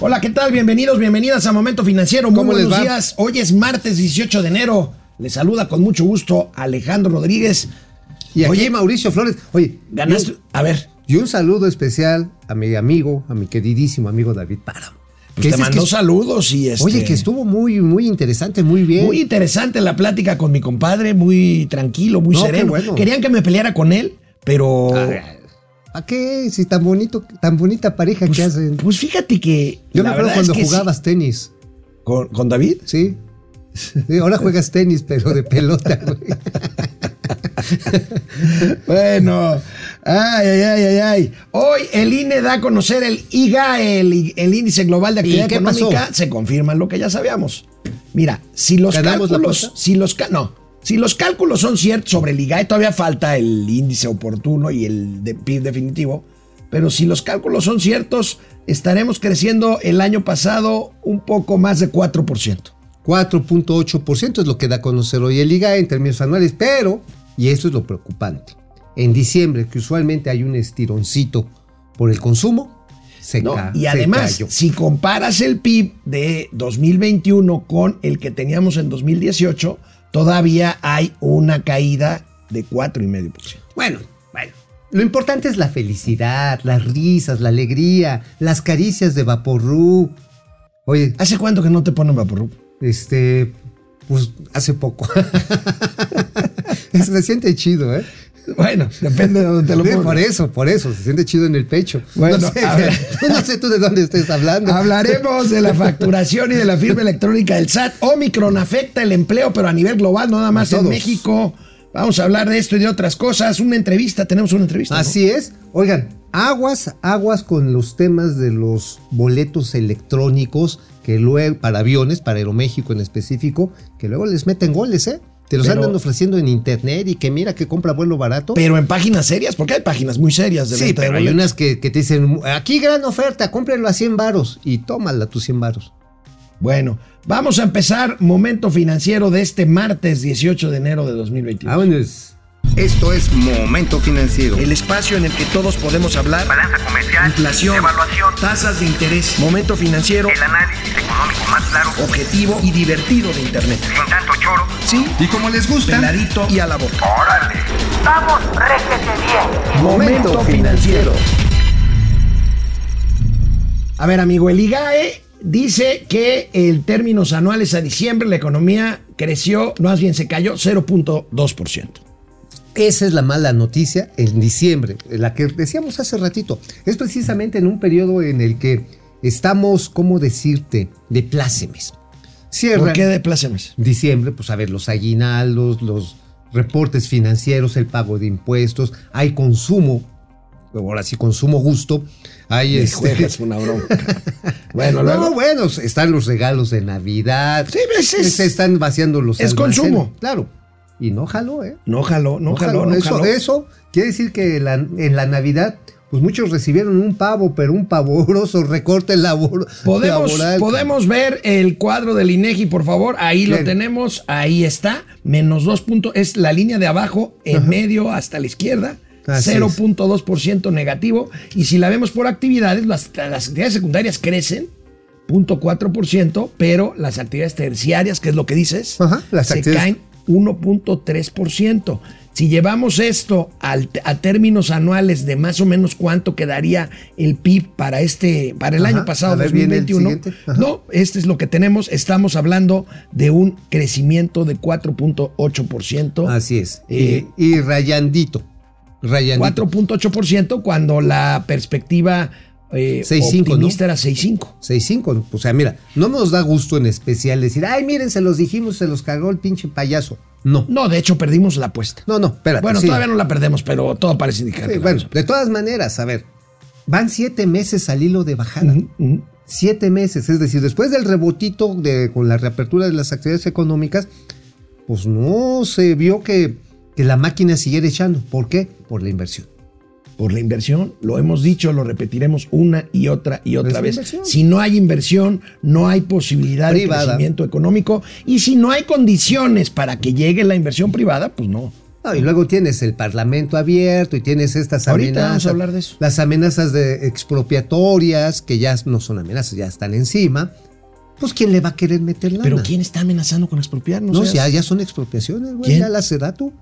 Hola, ¿qué tal? Bienvenidos, bienvenidas a Momento Financiero. Muy ¿Cómo les buenos va? días. Hoy es martes 18 de enero. Les saluda con mucho gusto Alejandro Rodríguez. Y aquí Oye, Mauricio Flores. Oye, Ganaste. yo- A ver, Y un saludo especial a mi amigo, a mi queridísimo amigo David Páramo. pues te mandó que- saludos y este. Oye, que estuvo muy, muy interesante, muy bien. Muy interesante la plática con mi compadre, muy tranquilo, muy No, sereno. bueno. Querían que me peleara con él, pero. ¿A qué? Si tan bonito, tan bonita pareja que hacen. Pues fíjate que. Yo la me acuerdo cuando sí. jugabas tenis, ¿Con, con David? ¿sí? Ahora juegas tenis, pero de pelota, güey. Bueno, ay, ay, ay, ay, ay. Hoy el INE da a conocer el IGAE, el, el Índice Global de Actividad ¿Y qué Económica. pasó? Se confirma lo que ya sabíamos. Mira, si los ¿Ganamos la cálculos, si los ca- no, si los cálculos son ciertos sobre el IGAE, todavía falta el índice oportuno y el de PIB definitivo. Pero si los cálculos son ciertos, estaremos creciendo el año pasado un poco más de 4%. 4.8% es lo que da a conocer hoy el IGA en términos anuales, pero, y esto es lo preocupante, en diciembre, que usualmente hay un estironcito por el consumo, se, ¿no? Y además, si comparas el PIB de 2021 con el que teníamos en 2018, todavía hay una caída de 4,5%. Bueno, bueno. Lo importante es la felicidad, las risas, la alegría, las caricias de Vaporru. Oye, ¿Hace cuánto que no te ponen Vaporub? este, pues hace poco. se siente chido, ¿eh? Bueno, depende de dónde te lo pongas. por eso, por eso, se siente chido en el pecho. Bueno, no, sé, no sé tú de dónde estés hablando. Hablaremos de la facturación y de la firma electrónica del SAT. Omicron afecta el empleo, pero a nivel global, no nada más en. México. Vamos a hablar de esto y de otras cosas. Una entrevista, tenemos una entrevista. ¿no? Así es. Oigan, aguas, aguas con los temas de los boletos electrónicos que luego, para aviones, para Aeroméxico en específico, que luego les meten goles, ¿eh? Te los Pero- andan ofreciendo en internet y que mira que compra vuelo barato. Pero en páginas serias, porque hay páginas muy serias de sí, venta de pero hay unas que, que te dicen, aquí gran oferta, cómprenlo a 100 varos y tómala tus 100 varos. Bueno, vamos a empezar momento financiero de este martes 18 de enero de 2021. Vámonos. Esto es Momento Financiero. El espacio en el que todos podemos hablar. balanza comercial, Inflación, evaluación, tasas de interés, momento financiero, el análisis económico más claro, objetivo y divertido de Internet. sin tanto choro. Sí, Y como les gusta, peladito y a la boca. ¡Órale! ¡Vamos, réjete bien! Momento financiero. A ver, amigo, el IGAE dice que en términos anuales a diciembre la economía creció, más bien se cayó 0.2%. Esa es la mala noticia en diciembre, la que decíamos hace ratito. Es precisamente en un periodo en el que estamos, ¿cómo decirte?, de plácemes. Cierra ¿Por qué de plácemes? diciembre, pues a ver, los aguinaldos, los reportes financieros, el pago de impuestos, hay consumo, ahora sí, consumo justo, hay este... juegas una broma. bueno, No, luego. bueno, están los regalos de Navidad. Sí, es- es- se están vaciando los es almacenes. consumo. Claro. Y no jaló, ¿eh? No jaló, no, No jaló, jaló. no eso, jaló. eso quiere decir que la- en la Navidad, pues muchos recibieron un pavo, pero un pavoroso recorte labor, Podemos, laboral. podemos ver el cuadro del INEGI, por favor. Ahí lo tenemos. Ahí está. Menos dos puntos. Es la línea de abajo, en medio hasta la izquierda. Así 0.2% negativo. Y si la vemos por actividades, las, las actividades secundarias crecen. 0.4%, pero las actividades terciarias, que es lo que dices, Ajá, las se actividades- caen 1.3%. Si llevamos esto al- a términos anuales de más o menos cuánto quedaría el PIB para este para el Ajá, año pasado a ver, viene el 2021, siguiente. Ajá. no, este es lo que tenemos, estamos hablando de un crecimiento de 4.8%. Así es. Eh, y, y rayandito. Rayandito. 4.8% cuando la perspectiva eh, 6.5, ¿no? optimista era 6.5. 6.5. O sea, mira, no nos da gusto en especial decir, ay, miren, se los dijimos, se los cagó el pinche payaso. No. No, de hecho perdimos la apuesta. No, no, espérate. bueno, sí. todavía no la perdemos, pero todo parece indicar. Sí, que bueno, de todas maneras, a ver, van siete meses al hilo de bajada. Siete meses, es decir, después del rebotito de, con la reapertura de las actividades económicas, pues no se vio que, que la máquina siguiera echando. ¿Por qué? Por la inversión. Por la inversión. Lo hemos dicho, lo repetiremos una y otra y otra vez. inversión. Si no hay inversión, no hay posibilidad Privada. de crecimiento económico. Y si no hay condiciones para que llegue la inversión privada, pues no. No, y luego tienes el Parlamento abierto y tienes estas Ahorita amenazas. vamos a hablar de eso. Las amenazas de expropiatorias, que ya no son amenazas, ya están encima. Pues ¿quién le va a querer meter lana? Pero ¿quién está amenazando con expropiar? No, No, seas- ya, ya son expropiación, güey. ¿Quién? Ya la Sedatu.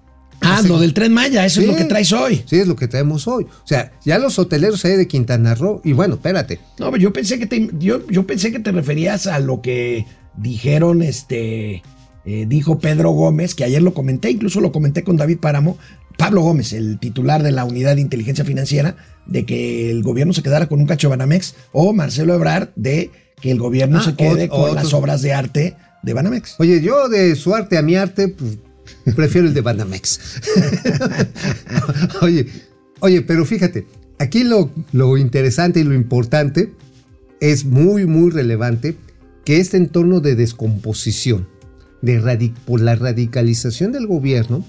Ah, lo del Tren Maya, eso es lo que traes hoy. Sí, es lo que traemos hoy. O sea, ya los hoteleros ahí de Quintana Roo. Y bueno, espérate. No, pero yo pensé que te, yo, yo pensé que te referías a lo que dijeron, este, eh, dijo Pedro Gómez, que ayer lo comenté, incluso lo comenté con David Páramo, Pablo Gómez, el titular de la Unidad de Inteligencia Financiera, de que el gobierno se quedara con un cacho de Banamex, o Marcelo Ebrard, de que el gobierno Ah, se quede o- con otros. las obras de arte de Banamex. Oye, yo de su arte a mi arte, pues, prefiero el de Banamex. oye, oye, pero fíjate, aquí lo, lo interesante y lo importante es muy, muy relevante que este entorno de descomposición, de por la radicalización del gobierno,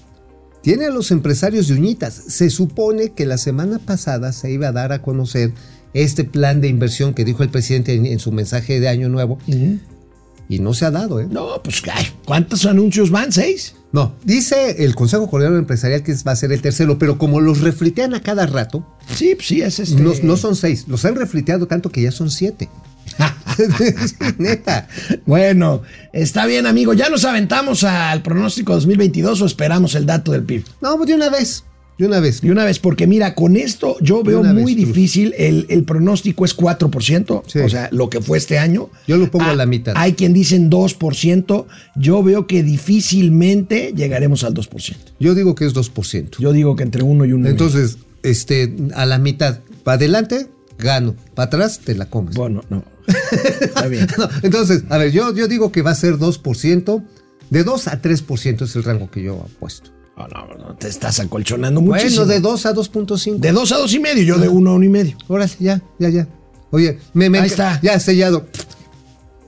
tiene a los empresarios de uñitas. Se supone que la semana pasada se iba a dar a conocer este plan de inversión que dijo el presidente en, en su mensaje de Año Nuevo y no se ha dado, ¿eh? No, pues, ay, ¿cuántos anuncios van? ¿Seis? No, dice el Consejo Coordinador Empresarial que va a ser el tercero, pero como los reflitean a cada rato, Sí, pues sí, es este. no, no son seis, los han refliteado tanto que ya son siete. Neta. Bueno, está bien, amigo. ¿Ya nos aventamos al pronóstico 2022 o esperamos el dato del PIB? No, pues de una vez, de una vez. De una vez, porque mira, con esto yo veo muy vez, difícil. El, el pronóstico es 4%, Sí. o sea, lo que fue este año. Yo lo pongo Ah, a la mitad. Hay quien dicen 2%. Yo veo que difícilmente llegaremos al 2%. Yo digo que es 2%. Yo digo que entre uno y uno. Entonces, este, a la mitad, para adelante, gano, para atrás, te la comes. Bueno, no. Está bien. No, entonces, a ver, yo, yo digo que va a ser 2%, de 2 a 3% es el rango que yo apuesto. No, no, no, te estás acolchonando muchísimo. Bueno, de 2 a 2.5. de 2 a 2 y medio, yo de 1 a 1 y medio. Órale, ya, ya, ya. Oye, me, me Ahí está. Ya sellado.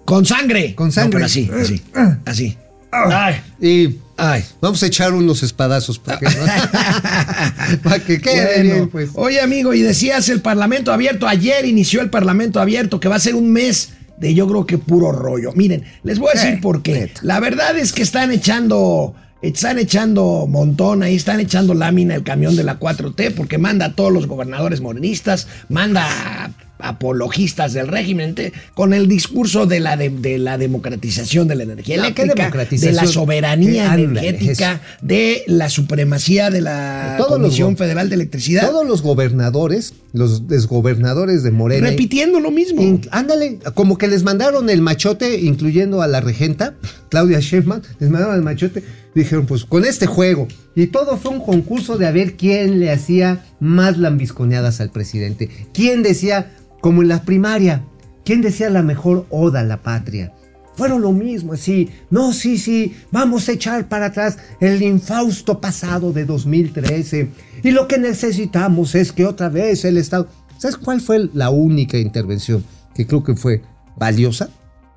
Con sangre. Con sangre. No, pero así, así. Así. Ay, Y ay. vamos a echar unos espadazos para que, para que quede Bueno, bien, pues. Oye, amigo, y decías el Parlamento abierto. Ayer inició el Parlamento abierto, que va a ser un mes de yo creo que puro rollo. Miren, les voy a decir Eh, por qué. neta. La verdad es que están echando. Están echando montón ahí, están echando lámina el camión de la 4T porque manda a todos los gobernadores morenistas, manda a apologistas del régimen con el discurso de la, de, de la democratización de la energía No, ¿qué eléctrica, de la soberanía. Ándale, energética, de la supremacía de la Todos Comisión Federal de Electricidad. Todos los gobernadores, los desgobernadores de Morena. repitiendo lo mismo. Ándale, como que les mandaron el machote, incluyendo a la regenta, Claudia Sheinbaum, les mandaron el machote, dijeron, pues con este juego. Y todo fue un concurso de a ver quién le hacía más lambisconeadas al presidente. ¿Quién decía, como en la primaria, quién decía la mejor oda a la patria? Fueron lo mismo, así, no, sí, sí, vamos a echar para atrás el infausto pasado de 2013. Y lo que necesitamos es que otra vez el Estado... ¿Sabes cuál fue la única intervención que creo que fue valiosa?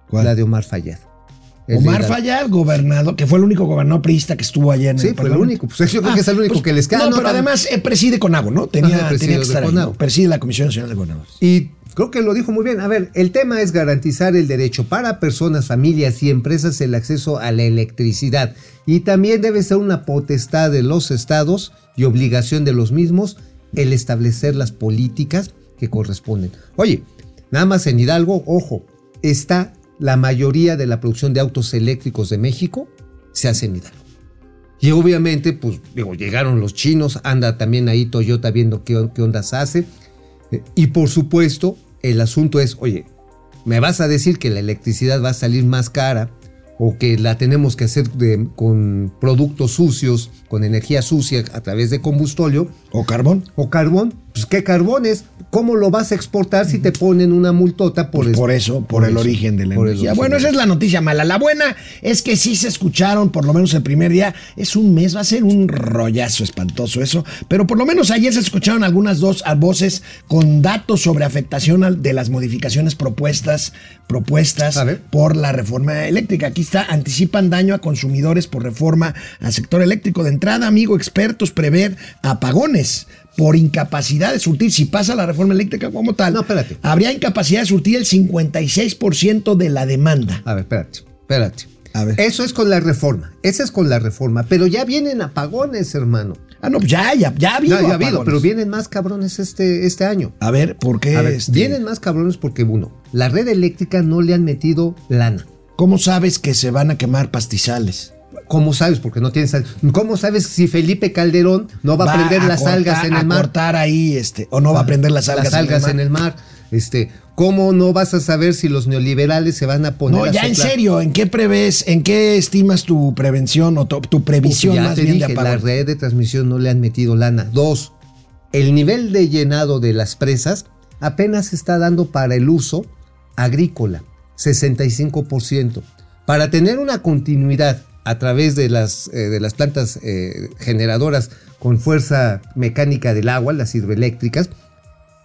¿Cuál? La de Omar Fayad. El Omar Fayad, gobernador, que fue el único gobernador priista que estuvo ayer en Sí, el fue el único. Pues yo creo que es el único que les queda. No, pero además eh, preside Conago, ¿no? Tenía, Ajá, preside tenía que estar ahí. Preside la Comisión Nacional de Gobernadores. Y creo que lo dijo muy bien. A ver, el tema es garantizar el derecho para personas, familias y empresas el acceso a la electricidad. Y también debe ser una potestad de los estados y obligación de los mismos el establecer las políticas que corresponden. Oye, nada más en Hidalgo, ojo, está la mayoría de la producción de autos eléctricos de México se hace en Hidalgo. Y obviamente, pues, digo, llegaron los chinos, anda también ahí Toyota viendo qué, qué ondas hace. Eh, Y por supuesto, el asunto es, oye, ¿me vas a decir que la electricidad va a salir más cara o que la tenemos que hacer de- con productos sucios, con energía sucia a través de combustóleo ¿O carbón? o carbón? Pues ¿qué carbón es? ¿Cómo lo vas a exportar si te ponen una multota por, Pues es- por eso, por, el eso, origen de la energía. Bueno, esa es la noticia mala. La buena es que sí se escucharon, por lo menos el primer día. Es un mes, va a ser un rollazo espantoso eso. Pero por lo menos ayer se escucharon algunas dos a voces con datos sobre afectación de las modificaciones propuestas, propuestas por la reforma eléctrica. Aquí está, anticipan daño a consumidores por reforma al sector eléctrico. De entrada, amigo, expertos prever apagones por incapacidad de surtir. Si pasa la reforma eléctrica como tal, No, espérate. habría incapacidad de surtir el 56% de la demanda. A ver, espérate, espérate. A ver. Eso es con la reforma. Esa es con la reforma. Pero ya vienen apagones, hermano. Ah, no, pues ya, ya, ya ha habido. No, ya ha habido, pero vienen más cabrones este, este año. A ver, ¿por qué? A ver, este, vienen más cabrones porque, uno, la red eléctrica no le han metido lana. ¿Cómo sabes que se van a quemar pastizales? ¿Cómo sabes? Porque no tienes. ¿Cómo sabes si Felipe Calderón no va, a prender las cortar- algas en a el mar? cortar ahí, este, o no va a prender las algas, Las algas en el mar. mar. Este, ¿Cómo no vas a saber si los neoliberales se van a poner No, a ya en serio, ¿en qué prevés, en qué estimas tu prevención o tu, tu previsión Uf, ya más te bien dije, de la red de transmisión no le han metido lana. Dos, el nivel de llenado de las presas apenas se está dando para el uso agrícola, 65%. Para tener una continuidad a través de las, eh, de las plantas eh, generadoras con fuerza mecánica del agua, las hidroeléctricas,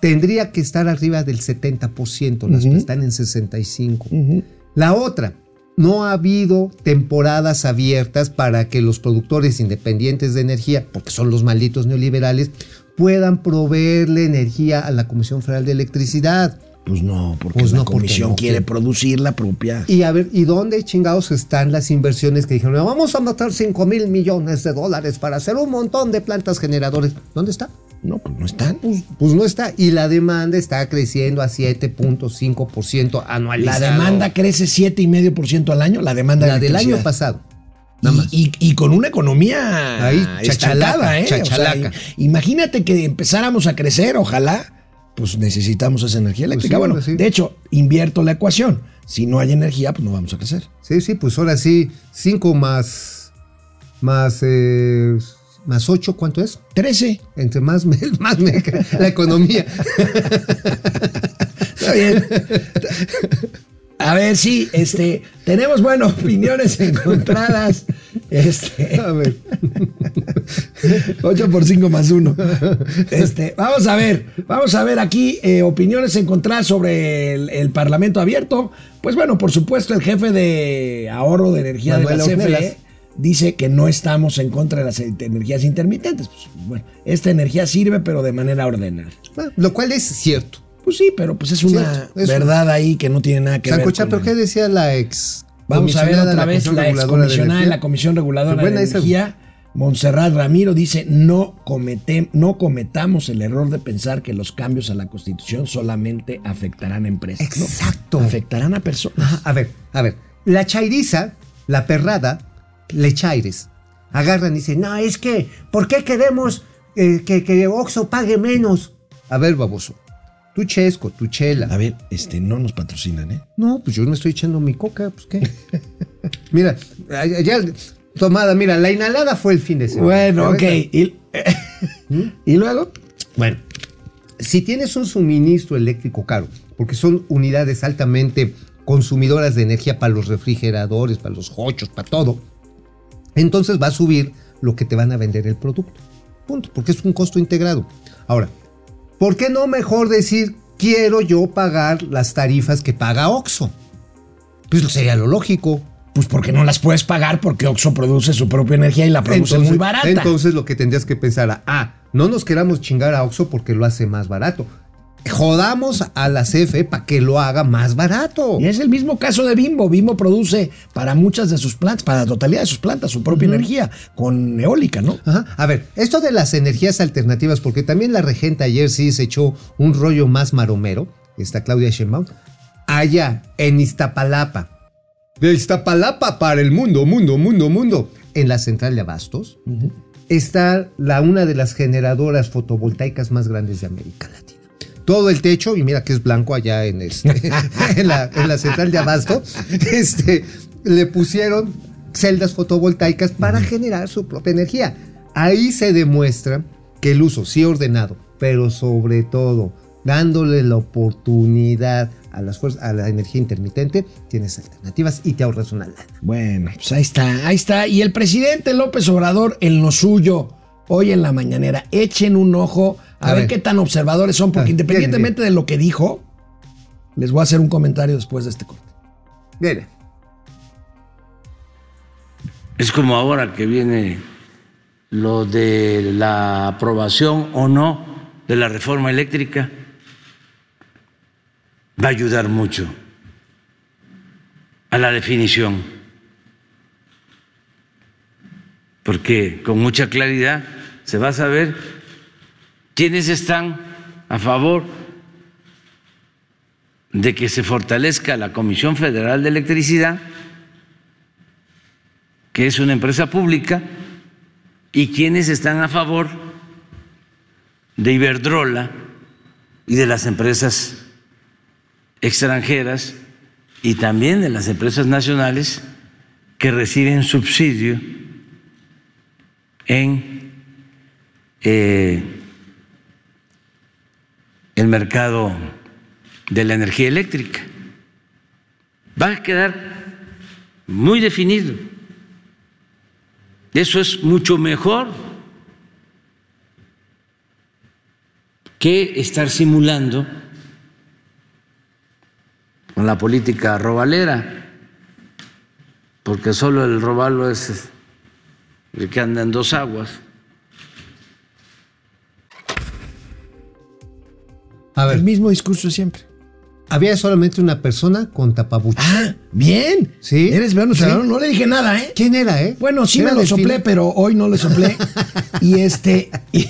tendría que estar arriba del 70%, las que están en 65%. La otra, no ha habido temporadas abiertas para que los productores independientes de energía, porque son los malditos neoliberales, puedan proveerle energía a la Comisión Federal de Electricidad. Pues no, porque Pues la porque comisión no, quiere producir la propia. Y a ver, ¿y dónde chingados están las inversiones que dijeron, vamos a matar 5 mil millones de dólares para hacer un montón de plantas generadores? ¿Dónde está? No, pues no están. Pues, pues no está. Y la demanda está creciendo a 7.5% La anualizado. demanda crece 7,5% al año, la demanda de La del año pasado. Y, Nada más. y- y con una economía Ahí, chachalaca, ¿eh? O sea, chachalaca. im- imagínate que empezáramos a crecer, ojalá, pues necesitamos esa energía eléctrica. sí, bueno, pues sí. de hecho, invierto la ecuación. Si no hay energía, pues no vamos a crecer. Sí, sí, pues ahora sí, 5 más. Más. eh, más 8, ¿cuánto es? 13. Entre más me, más me la economía. Está bien. A ver, sí, este, tenemos, bueno, opiniones encontradas. Este, A ver. 8 por 5 más 1. Este, vamos a ver, vamos a ver aquí eh, opiniones encontradas sobre el, el Parlamento abierto. Pues bueno, por supuesto, el jefe de ahorro de energía Manuel de la CFE dice que no estamos en contra de las eh, energías intermitentes. Pues, bueno, esta energía sirve, pero de manera ordenada. Bueno, lo cual es cierto. Pues sí, pero pues es una es- verdad ahí que no tiene nada que Sancocha, ver. ¿pero con- qué decía la ex? Vamos a ver comisionada otra vez la Reguladora de excomisionada de la Comisión Reguladora de. Energía, Montserrat Ramiro, dice, no, comete- no cometamos el error de pensar que los cambios a la Constitución solamente afectarán a empresas. No, Exacto. afectarán a personas. A ver, a ver. La chairiza, la perrada, le chaires. Agarran y dicen, no, es que, ¿por qué queremos eh, que, que Oxxo pague menos? A ver, baboso. Tu chesco, tu chela. A ver, este, no nos patrocinan, ¿eh? No, pues yo me estoy echando mi coca, pues qué. mira, ya, tomada, mira, la inhalada fue el fin de semana. Bueno, ok. Y, y luego, Bueno, si tienes un suministro eléctrico caro, porque son unidades altamente consumidoras de energía para los refrigeradores, para los hochos, para todo, entonces va a subir lo que te van a vender el producto. Punto, porque es un costo integrado. Ahora, ¿por qué no mejor decir quiero yo pagar las tarifas que paga Oxxo? Pues sería lo lógico. pues porque no las puedes pagar porque Oxxo produce su propia energía y la produce muy barata. Entonces lo que tendrías que pensar, ah, no nos queramos chingar a Oxxo porque lo hace más barato. Jodamos a la CFE para que lo haga más barato. Y es el mismo caso de Bimbo. Bimbo produce para muchas de sus plantas, para la totalidad de sus plantas, su propia energía con eólica, ¿no? Ajá. A ver, esto de las energías alternativas, porque también la regenta ayer sí se echó un rollo más maromero, está Claudia Sheinbaum, allá en Iztapalapa. De Iztapalapa para el mundo, mundo, mundo, mundo. En la central de Abastos está la, una de las generadoras fotovoltaicas más grandes de América Latina. Todo el techo, y mira que es blanco allá en, este, en, la, en la central de Abasto, este, le pusieron celdas fotovoltaicas para generar su propia energía. Ahí se demuestra que el uso, sí ordenado, pero sobre todo dándole la oportunidad a, las fuerzas, a la energía intermitente, tienes alternativas y te ahorras una lana. Bueno, pues ahí está, ahí está. Y el presidente López Obrador en lo suyo, hoy en la mañanera, echen un ojo a, A ver, ver. qué tan observadores son, porque Ah, independientemente de lo que dijo, les voy a hacer un comentario después de este corte. Mire, Es como ahora que viene lo de la aprobación o no de la reforma eléctrica. Va a ayudar mucho a la definición porque con mucha claridad se va a saber quiénes están a favor de que se fortalezca la Comisión Federal de Electricidad, que es una empresa pública, y quiénes están a favor de Iberdrola y de las empresas extranjeras y también de las empresas nacionales que reciben subsidio en eh, el mercado de la energía eléctrica. Va a quedar muy definido. Eso es mucho mejor que estar simulando con la política robalera, porque solo el robalo es el que anda en dos aguas. A ver, El mismo discurso de siempre. había solamente una persona con tapabucho. Ah, bien. Sí. Eres bueno, Sí. no le dije nada, ¿eh? ¿Quién era, eh? Bueno, sí ¿Era me lo soplé, pero hoy no le soplé. y este. Y,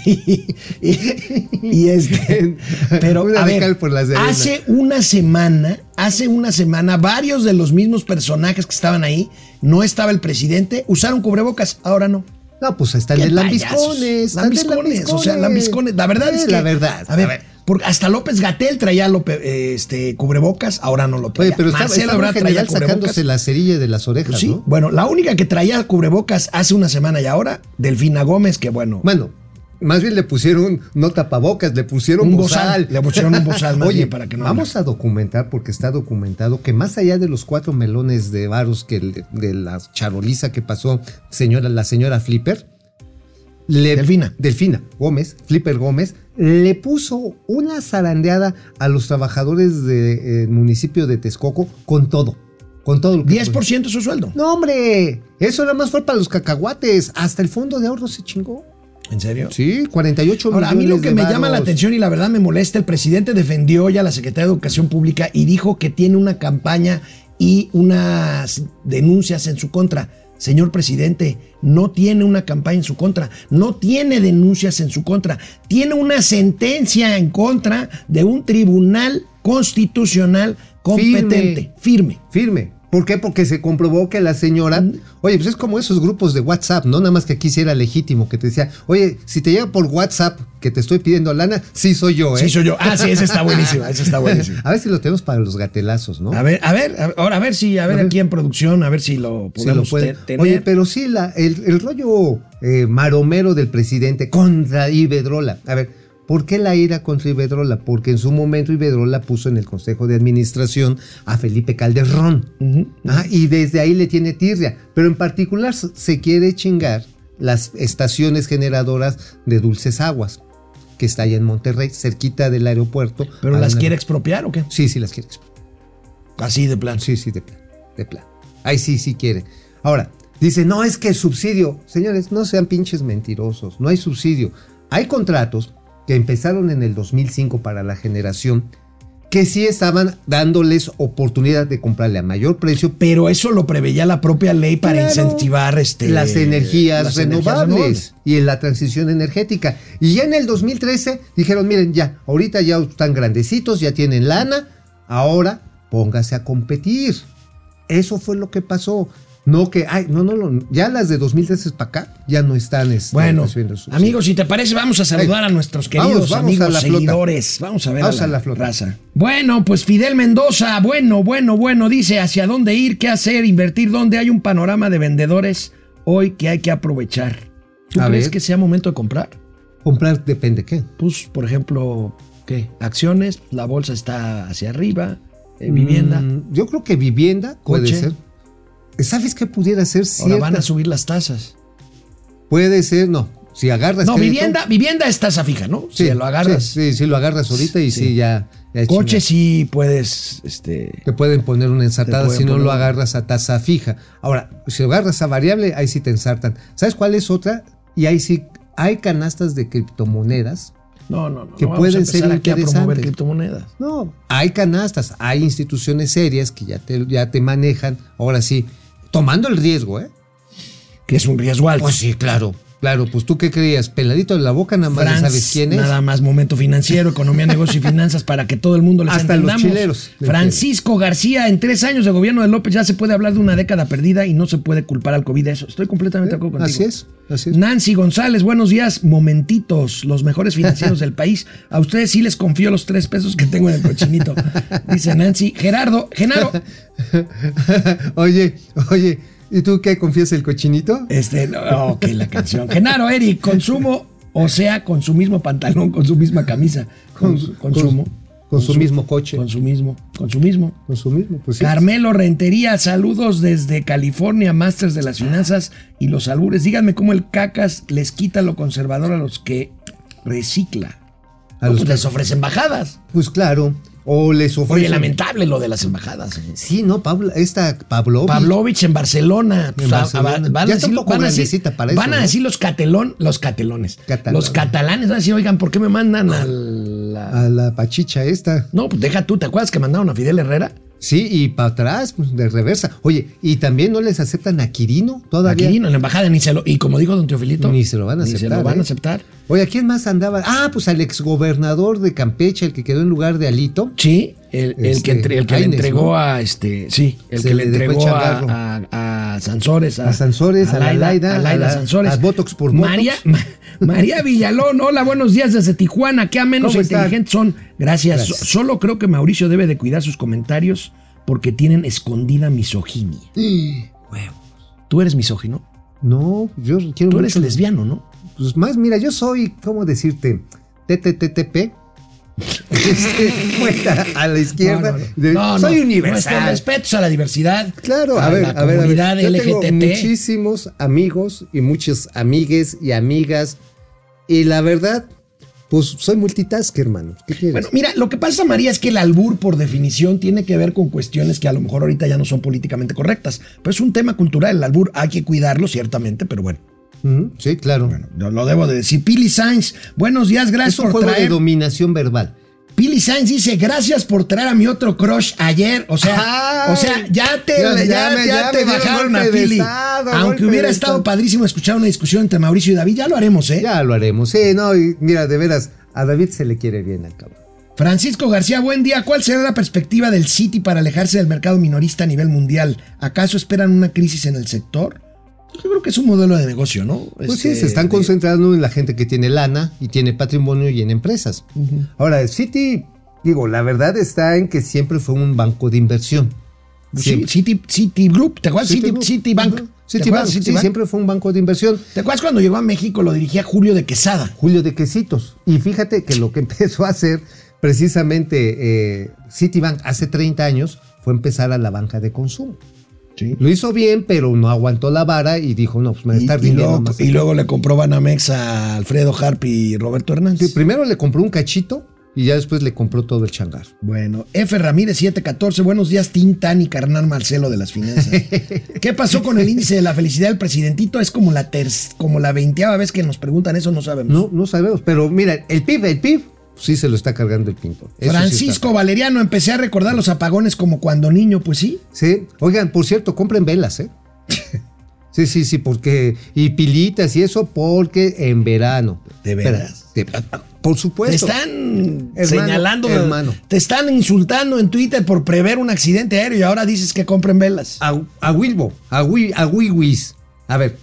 y- y este. Pero Una a ver, por hace una semana, hace una semana, varios de los mismos personajes que estaban ahí, no estaba el presidente, usaron cubrebocas, ahora no. No, pues están de lambiscones. Lambiscones, o sea, lambiscones. La verdad es que. La verdad. A ver, porque hasta López Gatel traía Lope- eh, este, cubrebocas, ahora no lo traía. Oye, pero Marcelo Ebrard traía sacándose la cerilla de las orejas, Pues sí, ¿no? bueno, la única que traía cubrebocas hace una semana y ahora, Delfina Gómez, que bueno, Bueno, más bien le pusieron no tapabocas, le pusieron Un bozal. bozal, le pusieron un bozal más Oye, bien para que no vamos a documentar, porque está documentado, que más allá de los cuatro melones de varos que de la charoliza que pasó señora, la señora Flipper, le- Delfina. Delfina Gómez, Flipper Gómez, le puso una zarandeada a los trabajadores del municipio de Texcoco con todo. Con todo lo que 10% de su sueldo. No, hombre, eso nada más fue para los cacahuates. Hasta el fondo de ahorro se chingó. ¿En serio? Sí, 48 Ahora, a mí lo millones que de me llama la atención y la verdad me molesta, el presidente defendió ya a la Secretaría de Educación Pública y dijo que tiene una campaña y unas denuncias en su contra. Señor presidente, no tiene una campaña en su contra, no tiene denuncias en su contra, tiene una sentencia en contra de un tribunal constitucional competente, firme. Firme. ¿Por qué? Porque se comprobó que la señora, Mm. oye, pues es como esos grupos de WhatsApp, ¿no? Nada más que aquí sí era legítimo, que te decía, oye, si te llega por WhatsApp que te estoy pidiendo lana, sí soy yo, ¿eh? Sí, soy yo. Ah, sí, esa está buenísima, esa está buenísima. A ver si lo tenemos para los gatelazos, ¿no? A ver, a ver, ahora a ver si, a ver, A ver. aquí en producción, a ver si lo Si lo podemos pueden. tener. Oye, pero sí, la, el, el rollo eh, maromero del presidente contra Ibedrola. A ver, ¿por qué la ira contra Ibedrola? Porque en su momento Ibedrola puso en el Consejo de Administración a Felipe Calderón. Ah, y desde ahí le tiene tirria. Pero en particular se- quiere chingar las estaciones generadoras de dulces aguas, que está allá en Monterrey, cerquita del aeropuerto. ¿Pero las quiere expropiar o qué? Sí, sí las quiere expropiar. Así de plan. Sí, sí, de plan, de plan. Ahí sí, sí quiere. Ahora, dice, no, es que subsidio. Señores, no sean pinches mentirosos, no hay subsidio. Hay contratos que empezaron en el 2005 para la generación que sí estaban dándoles oportunidad de comprarle a mayor precio Pero eso lo preveía la propia ley para Claro. incentivar este, las energías las renovables y en la transición energética. Y ya en el 2013 dijeron, miren, ya, ahorita ya están grandecitos, ya tienen lana, ahora póngase a competir. Eso fue lo que pasó. No que, ay, no, no, no, ya las de 2013 para acá ya no están este, Bueno, subsidio. amigos, si te parece, vamos a saludar a nuestros queridos vamos amigos a la flota. seguidores. Vamos a ver Vamos a a la, la flota. raza. Bueno, pues Fidel Mendoza, bueno, bueno, bueno, dice hacia dónde ir, qué hacer, invertir, dónde hay un panorama de vendedores hoy que hay que aprovechar. ¿Tú A crees ver. que sea momento de comprar? Comprar depende qué. Pues, por ejemplo, ¿qué? Acciones, la bolsa está hacia arriba, eh, vivienda. Mm, yo creo que vivienda puede Coche. ser. ¿Sabes qué pudiera ser? Ahora van a subir las tasas. Puede ser, no. Si agarras No, crédito- vivienda, vivienda es tasa fija, ¿no? si lo agarras. Sí, sí, sí, lo agarras ahorita y sí, Sí. ya. ya Coche sí puedes, este. Te pueden poner una ensartada pueden si no lo agarras a tasa fija. Ahora, si lo agarras a variable, ahí sí te ensartan. ¿Sabes cuál es otra? Y ahí sí hay canastas de criptomonedas. No, no, no. Que no vamos a pueden ser aquí a promover interesantes. criptomonedas. No, hay canastas, hay instituciones serias que ya te, ya te manejan. Ahora sí, tomando el riesgo, ¿eh? que es un riesgo alto. Pues sí, claro. Claro, pues tú qué creías, peladito de la boca, nada más sabes quién es. Nada más momento financiero, economía, negocio y finanzas para que todo el mundo les Hasta los chileros. Francisco García, en tres años de gobierno de López ya se puede hablar de una década perdida y no se puede culpar al COVID de eso. Estoy completamente de acuerdo contigo. Así es, así es. Nancy González, buenos días, momentitos, los mejores financieros del país. A ustedes sí les confío los tres pesos que tengo en el cochinito. Dice Nancy. Gerardo, Genaro, oye, oye, ¿y tú qué confías el cochinito? este, no, ok, la canción. Genaro, Eric, consumo, o sea, con su mismo pantalón, con su misma camisa. Con, su- consumo. con su mismo coche. Con su mismo, con su mismo. Con su mismo, pues sí. Carmelo Rentería, saludos desde California, Masters de las Finanzas y los albures. Díganme cómo el cacas les quita lo conservador a los que recicla. A los pues que- les ofrece embajadas. Pues claro. O les ofrecen. Oye, lamentable lo de las embajadas. Sí, no, Pablo, esta Pablo. Pavlovich en Barcelona. Pues, a- a- Barcelona. van, Ya a está decir, un poco van a decir- grandecita para eso, van a ¿no? decir los catelón, los catelones. Los catalanes van a decir, oigan, ¿por qué me mandan a la... A la pachicha esta. No, pues deja tú, ¿te acuerdas que mandaron a Fidel Herrera? Sí, y para atrás, pues, de reversa. Oye, y también no les aceptan a Quirino todavía. Aquí en la embajada ni se lo... Y como dijo don Teofilito... Ni se lo van a ni se aceptar, lo van ¿eh? a aceptar. Oye, ¿a quién más andaba? Ah, pues al exgobernador de Campeche, el que quedó en lugar de Alito. Sí, el, el Este, que, entre- el que le entregó ¿no? a este, sí, el Se que le entregó a, a, a Sansores, A Sansores, a la Laida, a Laida a Sansores. a Botox por María, Ma- María Villalón, hola, buenos días desde Tijuana, qué menos inteligentes son. Gracias. Gracias. So- Solo creo que Mauricio debe de cuidar sus comentarios porque tienen escondida misoginia. Tú eres misógino, No, yo quiero tú eres lesbiano, ¿no? Pues más, mira, yo soy, ¿cómo decirte? TTTTP. Este, cuenta a la izquierda. No, no, no. De- No, no. soy universal. respetos a la diversidad. Claro, a, ver, la a ver, a ver. comunidad tengo muchísimos amigos y muchas amigues y amigas. Y la verdad, pues soy multitask, hermano. ¿Qué quieres? Bueno, mira, lo que pasa, María, es que el albur, por definición, tiene que ver con cuestiones que a lo mejor ahorita ya no son políticamente correctas. Pero es un tema cultural, el albur hay que cuidarlo, ciertamente, pero bueno. Sí, claro. Bueno, lo debo de decir. Pili Sainz, buenos días, gracias es un por juego de traer. dominación verbal. Pili Sainz dice, gracias por traer a mi otro crush ayer. O sea, Ay, o sea, ya te, ya- te bajaron a de Pili. estado, Aunque hubiera de estado estado. padrísimo escuchar una discusión entre Mauricio y David, ya lo haremos, ¿eh? Ya lo haremos. Sí, no, y mira, de veras, a David se le quiere bien al cabrón. Francisco García, buen día. ¿Cuál será la perspectiva del City para alejarse del mercado minorista a nivel mundial? ¿Acaso esperan una crisis en el sector? Yo creo que es un modelo de negocio, ¿no? Pues Este, sí, se están de- concentrando en la gente que tiene lana y tiene patrimonio y en empresas. Ahora, el City, digo, la verdad está en que siempre fue un banco de inversión. City, City Group, ¿te acuerdas? City, Citigroup. Citibank. Sí, siempre fue un banco de inversión. ¿Te acuerdas cuando llegó a México lo dirigía Julio de Quesada? Julio de Quesitos. Y fíjate que lo que empezó a hacer precisamente eh, Citibank hace 30 años fue empezar a la banca de consumo. Sí. Lo hizo bien, pero no aguantó la vara y dijo, no, pues me va a Y, estar y luego, más. y luego le compró Banamex a Alfredo Harp y Roberto Hernández. Sí, primero le compró un cachito y ya después le compró todo el changar. Bueno, F. Ramírez 714, buenos días, Tintán y carnal Marcelo de las finanzas. ¿Qué pasó con el índice de la felicidad del presidentito? Es como la ter como la veinteava vez que nos preguntan eso, no sabemos. No, no sabemos, pero mira, el PIB, el PIB, sí se lo está cargando el sí Francisco Valeriano, empecé a recordar los apagones como cuando niño, pues sí. Sí, oigan, por cierto, compren velas, ¿eh? Sí, sí, sí, porque. Y pilitas y eso, porque en verano. ¿De veras? Pero, de- por Te supuesto. están Hermano, señalando, hermano. te están insultando en Twitter por prever un accidente aéreo y ahora dices que compren velas. A, a Wilbo, a, Wi- a Wiwis. A ver,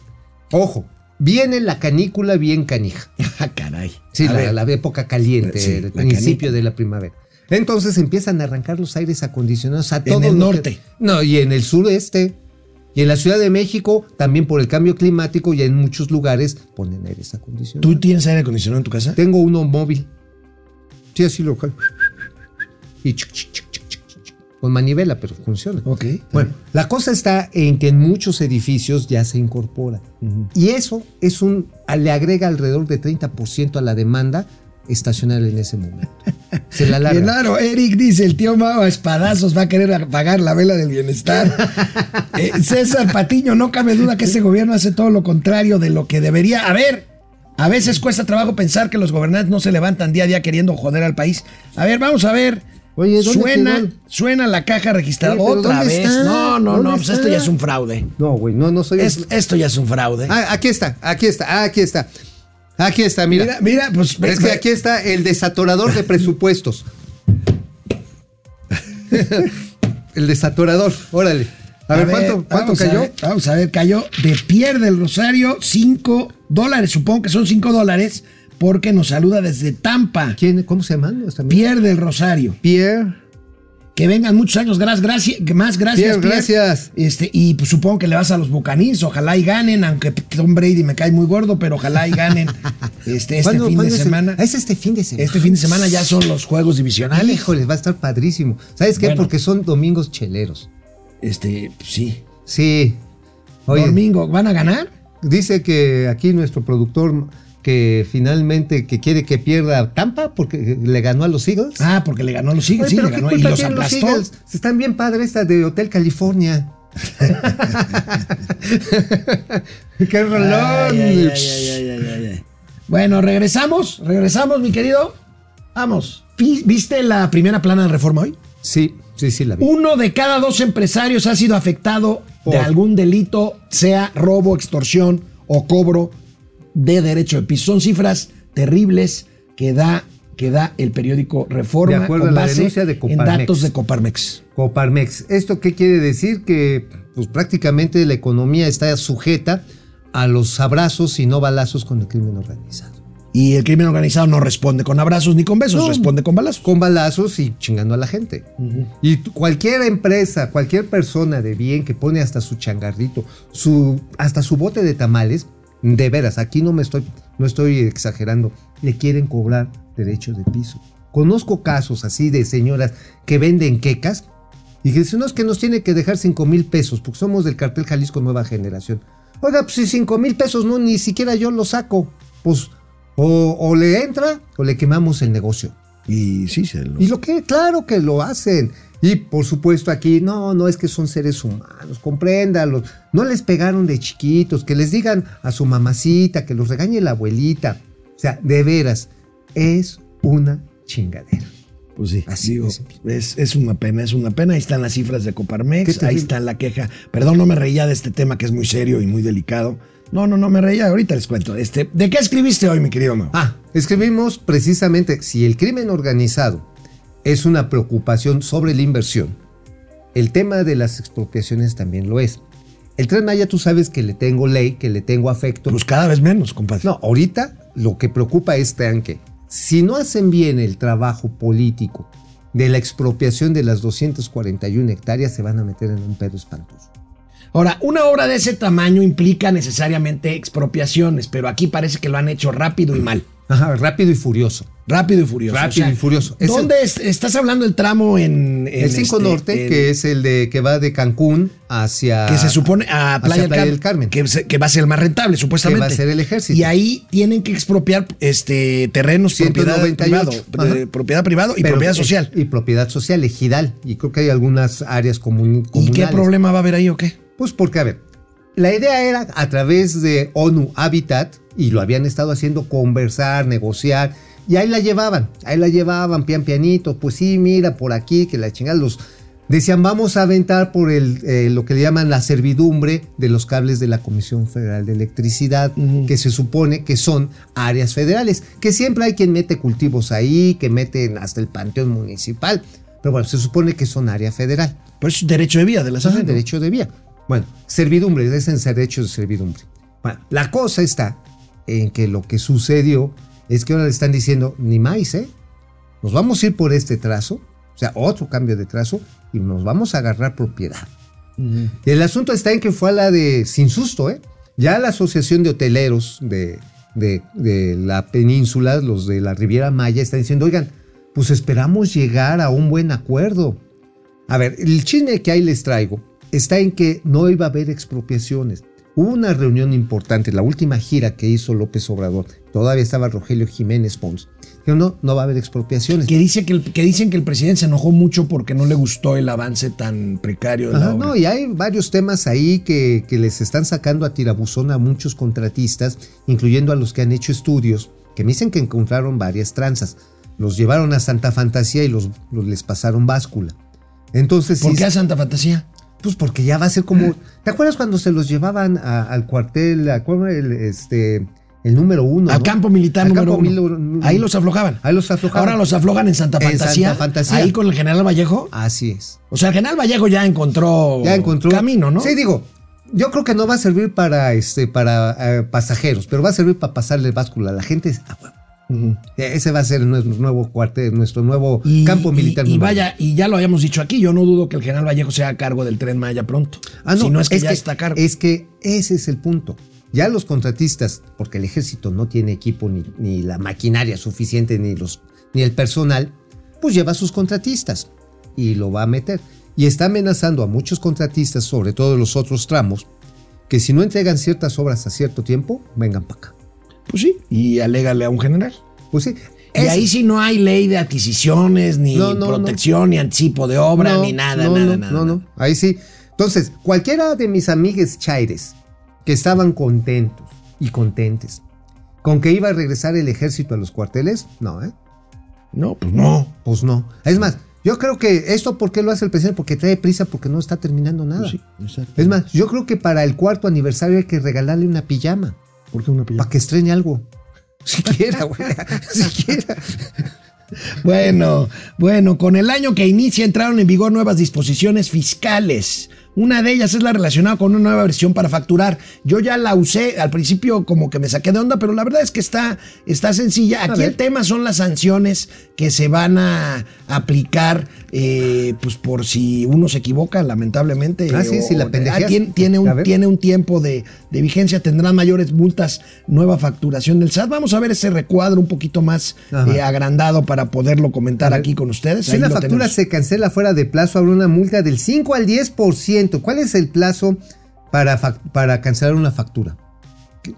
ojo, viene la canícula bien canija. Ah, caray. Sí, la, época caliente, Sí, el principio de la primavera. Entonces empiezan a arrancar los aires acondicionados a En todo el lo que- norte. no, y en el sureste. Y en la Ciudad de México, también por el cambio climático, y en muchos lugares ponen aires acondicionados. ¿Tú tienes aire acondicionado en tu casa? Tengo uno móvil. Sí, así lo Y chuc, chuc, con manivela, pero funciona. Ok. Bueno, la cosa está en que en muchos edificios ya se incorpora. Y eso es un, le agrega alrededor de 30% a la demanda estacional en ese momento. Se la alarga. Claro, Eric dice, el tío Mao a espadazos va a querer apagar la vela del bienestar. Eh, César Patiño, no cabe duda que este gobierno hace todo lo contrario de lo que debería. A ver, a veces cuesta trabajo pensar que los gobernantes no se levantan día a día queriendo joder al país. A ver, vamos a ver. Oye, ¿dónde suena, quedó? suena la caja Oye, pero otra ¿dónde vez. está? No, no, ¿Dónde no, pues esto ya es un fraude. No, güey, no, no soy. Es- esto ya es un fraude. Ah, aquí está, aquí está, aquí está. Aquí está, mira. mira, mira, pues es que aquí está el desatorador de presupuestos. el desatorador, órale. A, ver, ¿cuánto, cuánto a cayó? ver, vamos a ver, cayó de Pierre del Rosario 5 dólares. Supongo que son 5 dólares porque nos saluda desde Tampa. ¿Quién, ¿Cómo se llama? Pierre del Rosario. Pierre. Que vengan muchos años, gracias, gracias, más gracias. Pierre, gracias. Este, y pues, supongo que le vas a los Bucanís, ojalá y ganen, aunque Tom Brady me cae muy gordo, pero ojalá y ganen este, este ¿Cuándo- fin de semana. Es este fin de semana. Este fin de semana ya son los juegos divisionales. Híjole, va a estar padrísimo. ¿Sabes qué? Bueno. Porque son domingos cheleros. Este, pues, sí. Sí. Oye, Domingo, ¿van a ganar? dice que aquí nuestro productor que finalmente que quiere que pierda Tampa porque le ganó a los Eagles. Ah, porque le ganó a los Eagles, Oye, sí, le ¿qué ganó y los aplastó. Eagles? Están bien padres esta de Hotel California. ¡Qué rolón! Ay, ay, ay. Bueno, regresamos, regresamos, mi querido. Vamos. Vi- ¿Viste la primera plana de reforma hoy? Sí, sí, sí, la vi. Uno de cada dos empresarios ha sido afectado de Por- algún delito, sea robo, extorsión o cobro de derecho de piso. Son cifras terribles que da, que da el periódico Reforma De acuerdo con a la base denuncia de en Coparmex. datos de Coparmex. Coparmex. ¿Esto qué quiere decir? Que pues, prácticamente la economía está sujeta a los abrazos y no balazos con el crimen organizado. Y el crimen organizado no responde con abrazos ni con besos, No. responde con balazos. Con balazos y chingando a la gente. Y cualquier empresa, cualquier persona de bien que pone hasta su changarrito, su, hasta su bote de tamales, de veras, aquí no me estoy, no estoy exagerando, le quieren cobrar derechos de piso. Conozco casos así de señoras que venden quecas y que dicen, no, es que nos tiene que dejar 5 mil pesos porque somos del cartel Jalisco Nueva Generación. Oiga, pues si 5 mil pesos no, ni siquiera yo lo saco. Pues o, o le entra o le quemamos el negocio. Y sí, se lo... Y lo que, claro que lo hacen. Y por supuesto aquí, no, no es que son seres humanos, compréndalos. No les pegaron de chiquitos, que les digan a su mamacita, que los regañe la abuelita. O sea, de veras, es una chingadera. Pues sí, Así digo, es. es, una pena, es una pena. Ahí están las cifras de Coparmex, ahí está la queja. Perdón, no me reía de este tema que es muy serio y muy delicado. No, no, no me reía, ahorita les cuento. Este, ¿De qué escribiste hoy, mi querido Mau? Ah, escribimos precisamente, si el crimen organizado es una preocupación sobre la inversión, el tema de las expropiaciones también lo es. El Tren Maya, tú sabes que le tengo ley, que le tengo afecto. Pues cada vez menos, compadre. No, ahorita lo que preocupa es vean, que si no hacen bien el trabajo político de la expropiación de las 241 hectáreas, se van a meter en un pedo espantoso. Ahora, una obra de ese tamaño implica necesariamente expropiaciones, pero aquí parece que lo han hecho rápido y mal. Ajá, rápido y furioso. Rápido y furioso. Rápido y furioso. Es ¿Dónde es- estás hablando del tramo en, en El 5 este, Norte, en- que es el de que va de Cancún hacia. que se supone a Playa, del, Playa Carmen, del Carmen. Que, va a ser el más rentable, supuestamente. Que va a ser el ejército. Y ahí tienen que expropiar este terrenos propiedad 198. privado, Ajá. eh, propiedad privado y Pero- propiedad social. Y propiedad social, ejidal. Y creo que hay algunas áreas comun- ¿Y comunales. qué problema va a haber ahí o qué? Pues porque, a ver, la idea era a través de ONU Habitat, y lo habían estado haciendo, conversar, negociar, y ahí la llevaban, ahí la llevaban pian pianito, pues sí, mira, por aquí, que la chingada, los... Decían, vamos a aventar por el, eh, lo que le llaman la servidumbre de los cables de la Comisión Federal de Electricidad, Ujú. que se supone que son áreas federales, que siempre hay quien mete cultivos ahí, que meten hasta el panteón municipal, pero bueno, se supone que son área federal. Pues es derecho de vía de la SAFE, ¿no? derecho de vía. Bueno, servidumbre, es en derechos de servidumbre. Bueno, la cosa está en que lo que sucedió es que ahora le están diciendo, ni más, ¿eh? Nos vamos a ir por este trazo, o sea, otro cambio de trazo, y nos vamos a agarrar propiedad. Y el asunto está en que fue a la de, sin susto, ¿eh? Ya la Asociación de Hoteleros de, de- de la península, los de la Riviera Maya, están diciendo, oigan, pues esperamos llegar a un buen acuerdo. A ver, el chisme que ahí les traigo está en que no iba a haber expropiaciones. Hubo una reunión importante, la última gira que hizo López Obrador, todavía estaba Rogelio Jiménez Pons. Dijeron, no, no va a haber expropiaciones. Que, dice que, el- que dicen que el presidente se enojó mucho porque no le gustó el avance tan precario de la Ajá, obra. no, y hay varios temas ahí que, que les están sacando a tirabuzón a muchos contratistas, incluyendo a los que han hecho estudios, que me dicen que encontraron varias tranzas. los llevaron a Santa Fantasía y los, los- les pasaron báscula. Entonces, ¿Por qué a Santa Fantasía? Pues porque ya va a ser como. ¿Te acuerdas cuando se los llevaban a- al cuartel, a, el, este, el número uno? Al ¿no? campo militar Al número campo uno. mil- Ahí los aflojaban. Ahí los aflojaban. Ahora los aflojan en Santa En Fantasía. Santa Fantasía. Ahí con el general Vallejo. Así es. O sea, el general Vallejo ya encontró, Ya encontró camino, ¿no? Sí, digo. Yo creo que no va a servir para este para eh, pasajeros, pero va a servir para pasarle báscula a la gente. Ah, bueno. Ujú. Ese va a ser nuestro nuevo cuartel, nuestro nuevo Y, campo militar. Y, vaya, y ya lo habíamos dicho aquí, yo no dudo que el general Vallejo sea a cargo del tren Maya pronto. Ah, no, si no es que ya está a cargo. Es que ese es el punto. Ya los contratistas, porque el ejército no tiene equipo ni, ni la maquinaria suficiente, ni, los, ni el personal, pues lleva a sus contratistas y lo va a meter. Y está amenazando a muchos contratistas, sobre todo los otros tramos, que si no entregan ciertas obras a cierto tiempo, vengan para acá. Pues sí, y alégale a un general. Pues sí. Y es- ahí sí no hay ley de adquisiciones, ni No, no, protección, ni anticipo de obra, ni nada, nada, no, nada. No, no, ahí sí. Entonces, cualquiera de mis amigues chaires que estaban contentos y contentes con que iba a regresar el ejército a los cuarteles, no, ¿eh? No, pues no. Pues no. Es más, yo creo que esto, ¿por qué lo hace el presidente? Porque trae prisa, porque no está terminando nada. Pues sí, exacto. Es más, yo creo que para el cuarto aniversario hay que regalarle una pijama ¿Por qué una pijama? para que estrene algo. Siquiera, güey. Siquiera. Bueno, bueno, con el año que inicia entraron en vigor nuevas disposiciones fiscales. Una de ellas es la relacionada con una nueva versión para facturar. Yo ya la usé al principio como que me saqué de onda, pero la verdad es que está, está sencilla. Aquí el tema son las sanciones que se van a aplicar, eh, pues por si uno se equivoca, lamentablemente. Ah, sí, si la pendejeas. ah, tiene, tiene un, ver. tiene un tiempo de, de vigencia, tendrán mayores multas, nueva facturación del SAT. Vamos a ver ese recuadro un poquito más eh, agrandado para poderlo comentar aquí con ustedes. Si Ahí una lo factura tenemos. se cancela fuera de plazo, habrá una multa del 5 al 10%. ¿Cuál es el plazo para, para cancelar una factura?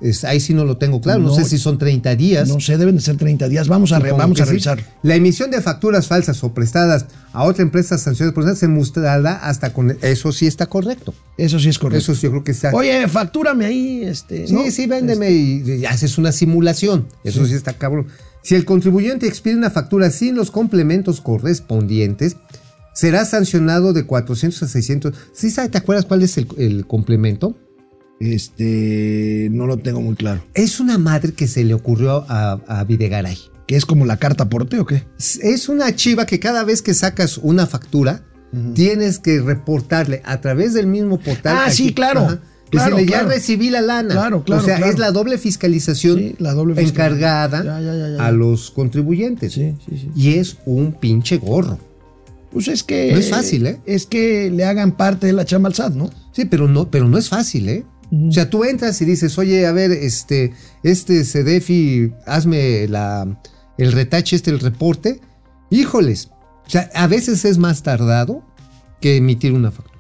Es- ahí sí no lo tengo claro. No, No, sé si son 30 días. No sé, deben de ser 30 días. Vamos a, re- vamos sí. revisar. La emisión de facturas falsas o prestadas a otra empresa sanciones por se mostrará hasta con. Eso sí está correcto. Eso sí es correcto. Eso sí, yo creo que está. Oye, factúrame ahí, este. Sí, ¿no? sí, véndeme y, y haces una simulación. Eso sí. está cabrón. Si el contribuyente expide una factura sin los complementos correspondientes, será sancionado de 400 a 600. ¿Sí sabe, te acuerdas cuál es el, el complemento? Este. No lo tengo muy claro. Es una madre que se le ocurrió a, a Videgaray. ¿Qué es como la carta porte o qué? Es una chiva que cada vez que sacas una factura, tienes que reportarle a través del mismo portal. Ah, sí, claro. Que Claro, se le claro. ya recibí la lana. Claro, claro, O sea, claro. es la doble fiscalización Sí, la doble fiscalización. encargada Ya, ya, ya, ya. a los contribuyentes. Sí, sí, sí. Y es un pinche gorro. Pues es que. No es fácil, ¿eh? Es que le hagan parte de la chamba al SAT, ¿no? Sí, pero no, pero no es fácil, ¿eh? O sea, tú entras y dices, oye, a ver, este, este CDFI, hazme la, el retache, este, el reporte. Híjoles. O sea, a veces es más tardado que emitir una factura.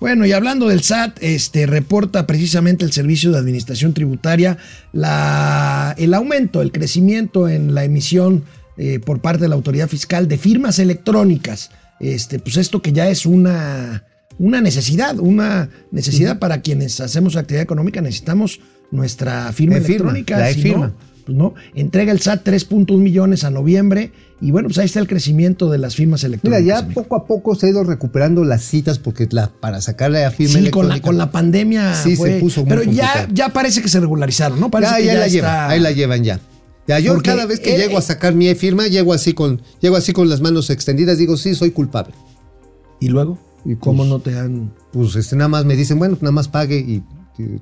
Bueno, y hablando del SAT, este reporta precisamente el Servicio de Administración Tributaria la, el aumento, el crecimiento en la emisión eh, por parte de la autoridad fiscal de firmas electrónicas. Este, pues esto que ya es una, una necesidad, una necesidad para quienes hacemos actividad económica, necesitamos nuestra firma electrónica. la si e-firma. no, pues no, entrega el SAT 3.1 millones a noviembre y bueno, pues ahí está el crecimiento de las firmas Mira, electrónicas. ya amigo. poco a poco se ha ido recuperando las citas porque la, para sacarle a firma Sí, con la, electrónica- con la pandemia Sí, se puso muy Pero ya, ya parece que se regularizaron, ¿no? Parece Ya, que ya, ya, la está- llevan, ahí la llevan ya. Ya, yo Porque cada vez que él- llego a sacar mi firma, llego así con, llego así con las manos extendidas, digo, sí, soy culpable. ¿Y luego? ¿Y cómo no te han...? Pues este, nada más me dicen, bueno, nada más pague y, y-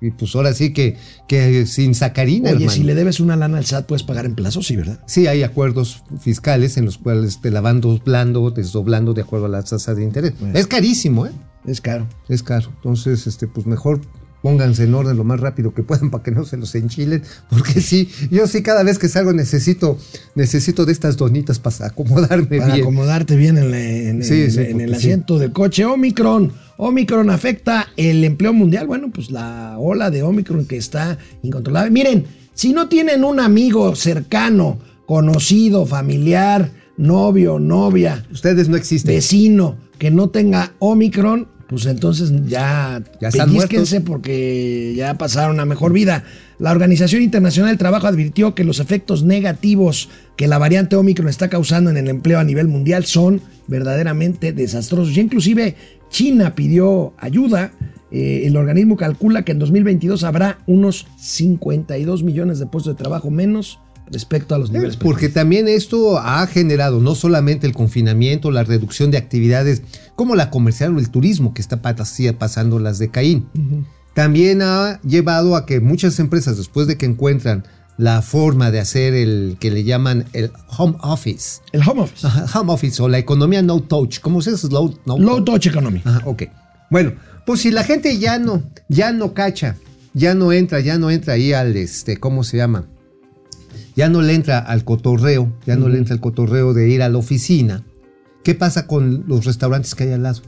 y, pues ahora sí que, que sin sacarina, Oye, hermano. si le debes una lana al SAT, puedes pagar en plazo, sí, ¿verdad? Sí, hay acuerdos fiscales en los cuales te la van doblando, desdoblando de acuerdo a la tasa de interés. Es carísimo, ¿eh? Es caro. Es caro. Entonces, este, pues mejor pónganse en orden lo más rápido que puedan para que no se los enchilen. Porque sí, yo sí cada vez que salgo necesito, necesito de estas donitas para acomodarme Para bien. acomodarte bien en, la- en- Sí, en- sí, en el porque sí. asiento del coche. Omicron. Omicron afecta el empleo mundial. Bueno, pues la ola de Omicron que está incontrolable. Miren, si no tienen un amigo cercano, conocido, familiar, novio, novia, Ustedes no existen. vecino que no tenga Omicron, pues entonces ya, Ya pellizquense porque ya pasaron a mejor vida. La Organización Internacional del Trabajo advirtió que los efectos negativos que la variante Omicron está causando en el empleo a nivel mundial son verdaderamente desastrosos. Y inclusive China pidió ayuda. Eh, el organismo calcula que en 2022 habrá unos 52 millones de puestos de trabajo menos respecto a los niveles. Porque también esto ha generado no solamente el confinamiento, la reducción de actividades como la comercial o el turismo que está pas- pasando las de Caín. También ha llevado a que muchas empresas, después de que encuentran la forma de hacer el que le llaman el home office, El home office. Ajá, home office o la economía no touch, ¿cómo se dice? Low, no Low touch economy. Ajá, ok. Bueno, pues si la gente ya no, ya no cacha, ya no entra, ya no entra ahí al, este, ¿cómo se llama? Ya no le entra al cotorreo, ya no le entra al cotorreo de ir a la oficina. ¿Qué pasa con los restaurantes que hay al lado?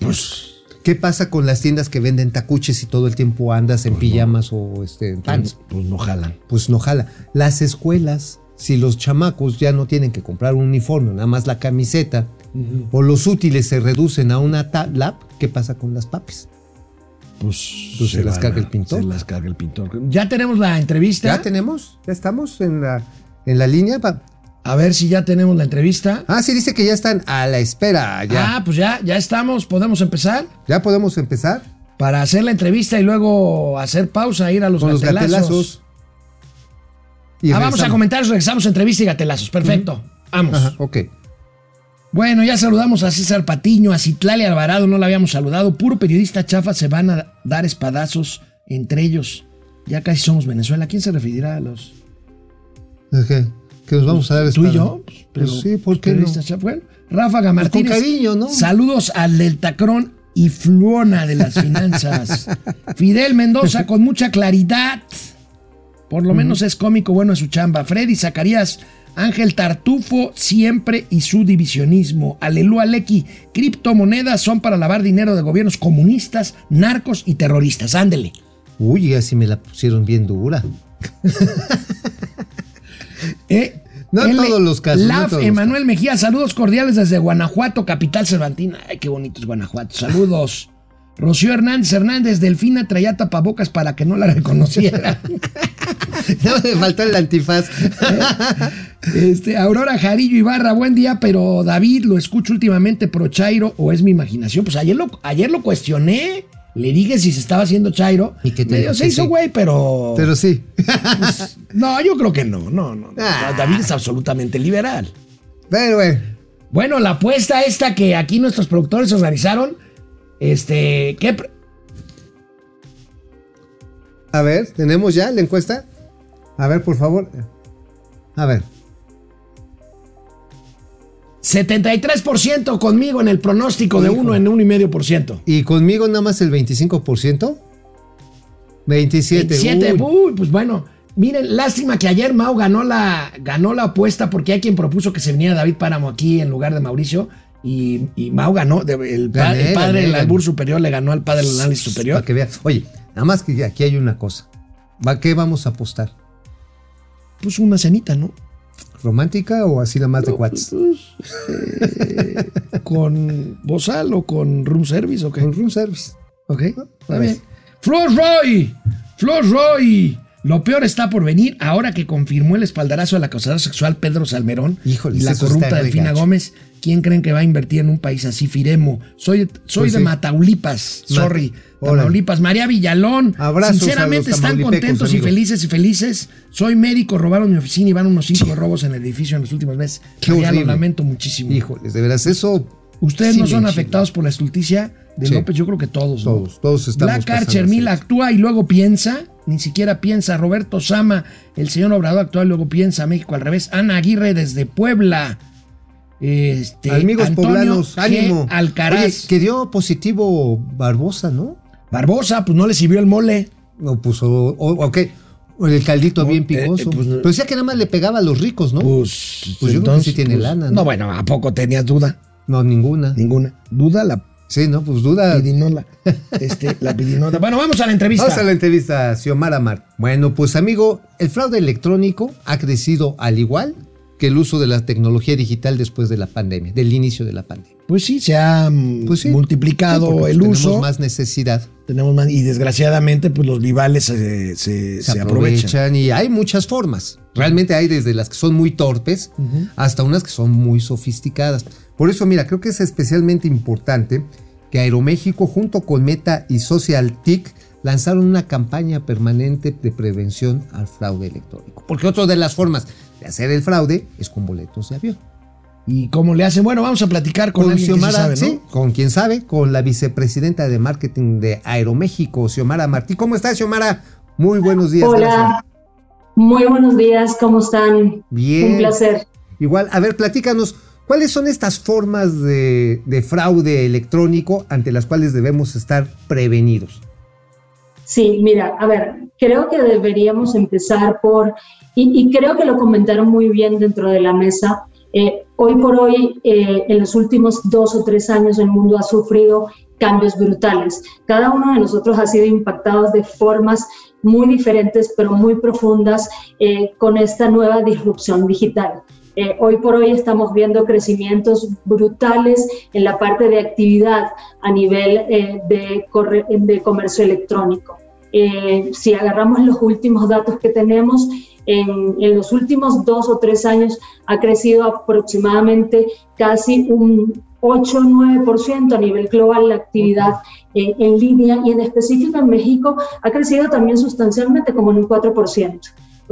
Pues ¿Qué pasa con las tiendas que venden tacuches y todo el tiempo andas en pijamas o este, en pants? pues, pues no jalan. Pues no. Las escuelas, si los chamacos ya no tienen que comprar un uniforme, nada más la camiseta, o los útiles se reducen a una ta- lap, ¿qué pasa con las papis? Pues, Pues se las van carga a- el pintor. Se las carga el pintor. Ya tenemos la entrevista. ¿Ya tenemos? ¿Ya estamos en la, en la línea? Pa- A ver si ya tenemos la entrevista. Ah, sí, dice que ya están a la espera. Ya, Ah, pues ya, ya estamos. Podemos empezar ¿Ya podemos empezar para hacer la entrevista y luego hacer pausa, ir a los con los gatelazos. gatelazos. Y Ah, vamos a regresamos. comentarios, regresamos entrevista y gatelazos. Perfecto. Vamos. Ajá, ok. Bueno, ya saludamos a César Patiño, a Citlali Alvarado, no la habíamos saludado. Puro periodista chafa, se van a dar espadazos entre ellos. Ya casi somos Venezuela. ¿A quién se referirá a los Ok, Que nos vamos a dar tú y yo? Pues, Pues sí, ¿por qué no? chafas. Bueno, Ráfaga con Martínez. cariño, ¿no? Saludos al del Tacrón y Fluona de las finanzas. Fidel Mendoza con mucha claridad. Por lo menos es cómico, bueno en su chamba. Freddy Zacarías, Ángel Tartufo, siempre y su divisionismo. Aleluya Lecky, criptomonedas son para lavar dinero de gobiernos comunistas, narcos y terroristas. Ándele. Uy, así me la pusieron bien dura. Eh, No en todos los casos, Laf Emanuel Mejía, saludos cordiales desde Guanajuato, capital cervantina. Ay, qué bonito es Guanajuato. Saludos. Rocío Hernández Hernández, Delfina traía tapabocas para que no la reconociera. No me faltó el antifaz. Este, Aurora Jarillo Ibarra, buen día, pero David, lo escucho últimamente pro Chairo o es mi imaginación. Pues ayer lo, ayer lo cuestioné. Le dije si se estaba haciendo Chairo. ¿Y qué te se Que hizo sí. güey, pero. Pero sí. No, yo creo que no. No, no. no. Ah. David es absolutamente liberal. Pero bueno. Bueno, la apuesta esta que aquí nuestros productores organizaron, este, ¿qué? A ver, ¿tenemos ya la encuesta? A ver, por favor. A ver. 73% conmigo en el pronóstico de Hijo. uno en uno y medio por ciento. ¿Y conmigo nada más el 25%? 27. 27, uy. uy, pues bueno. Miren, lástima que ayer Mau ganó la, ganó la apuesta porque hay quien propuso que se viniera David Páramo aquí en lugar de Mauricio. Y, y Mau ganó, el, Gané, el padre del albur superior le ganó al padre del análisis superior. Para que veas. Oye, nada más que aquí hay una cosa. ¿Va qué vamos a apostar? Pues una cenita, ¿no? ¿Romántica o así nada más de cuates? Pues, eh, ¿Con bozal o con room service o qué? Con room service. Ok, está pues. bien. Flor Roy, Flor Roy. Lo peor está por venir ahora que confirmó el espaldarazo del acosador sexual Pedro Salmerón Híjole, y la corrupta Delfina gacho. Gómez. ¿Quién creen que va a invertir en un país así, Firemo? Soy, soy Pues de sí. Mataulipas, Ma- sorry. Órale. Tamaulipas. María Villalón. Abrazos Sinceramente están contentos y felices y felices. Soy médico, robaron mi oficina y van unos cinco robos en el edificio en los últimos meses. Qué Ya lo lamento muchísimo. Híjoles, de veras, eso. Ustedes sí no son afectados por la estulticia de Sí. López, yo creo que todos. ¿no? Todos, todos estamos Black pasando Archer así. Mil actúa y luego piensa, ni siquiera piensa. Roberto Sama, el señor Obrador actúa y luego piensa. México al revés. Ana Aguirre desde Puebla. Este, Amigos Antonio poblanos, G. ánimo. Alcaraz. Oye, que dio positivo Barbosa, ¿no? Barbosa, pues no le sirvió el mole. No puso. O, o- ok. El caldito No, bien eh, picoso. eh, pues, Pero decía que nada más le pegaba a los ricos, ¿no? Pues, Pues yo creo que sí tiene lana, ¿no? ¿no? bueno, ¿a poco tenías duda? no, ninguna. Ninguna. Duda la Sí, no, pues duda. pidinola. Este, la pidinola. Bueno, vamos a la entrevista. Vamos a la entrevista, Xiomara Mar. Bueno, pues amigo, el fraude electrónico ha crecido al igual que el uso de la tecnología digital después de la pandemia, del inicio de la pandemia. Pues sí, se ha mm, Pues sí. multiplicado Sí, el uso. Tenemos más necesidad. Tenemos más- y desgraciadamente, pues los rivales se, se- Se, se aprovechan. aprovechan y hay muchas formas. Realmente hay desde las que son muy torpes hasta unas que son muy sofisticadas. Por eso, mira, creo que es especialmente importante que Aeroméxico junto con Meta y SocialTIC lanzaron una campaña permanente de prevención al fraude electrónico. Porque otra de las formas de hacer el fraude es con boletos de avión. ¿Y cómo le hacen? Bueno, vamos a platicar con, Con alguien que sí Xiomara, sabe, ¿no? sí, con quien sabe, con la vicepresidenta de marketing de Aeroméxico, Xiomara Martí. ¿Cómo estás, Xiomara? Muy buenos días. gracias. Hola, muy buenos días, ¿cómo están? Bien. Un placer. Igual, a ver, platícanos, ¿cuáles son estas formas de, de fraude electrónico ante las cuales debemos estar prevenidos? Sí, mira, a ver, creo que deberíamos empezar por, y, creo que lo comentaron muy bien dentro de la mesa, eh, hoy por hoy, eh, en los últimos dos o tres años, el mundo ha sufrido cambios brutales. Cada uno de nosotros ha sido impactado de formas muy diferentes, pero muy profundas, eh, con esta nueva disrupción digital. Eh, hoy por hoy estamos viendo crecimientos brutales en la parte de actividad a nivel eh, de, corre- de comercio electrónico. Eh, si agarramos los últimos datos que tenemos, en, en los últimos dos o tres años ha crecido aproximadamente casi un 8 o 9% a nivel global la actividad eh, en línea y en específico en México ha crecido también sustancialmente como en un 4%.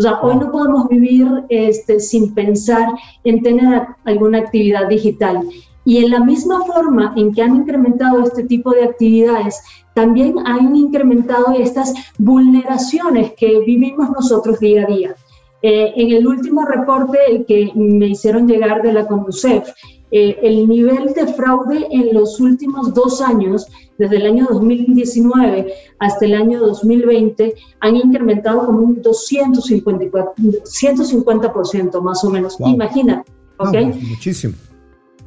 O sea, hoy no podemos vivir este, sin pensar en tener alguna actividad digital. Y en la misma forma en que han incrementado este tipo de actividades, también han incrementado estas vulneraciones que vivimos nosotros día a día. Eh, en el último reporte que me hicieron llegar de la CONDUCEF, eh, el nivel de fraude en los últimos dos años, desde el año 2019 hasta el año 2020, han incrementado como un 254, 150% más o menos. Wow. Imagínate, ¿ok? No, pues, muchísimo.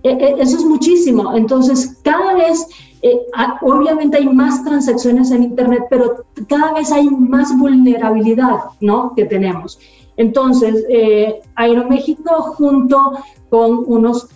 Eh, eh, Eso es muchísimo. Entonces, cada vez, eh, a- obviamente hay más transacciones en Internet, pero cada vez hay más vulnerabilidad, ¿no? Que tenemos. Entonces, eh, Aeroméxico junto con unos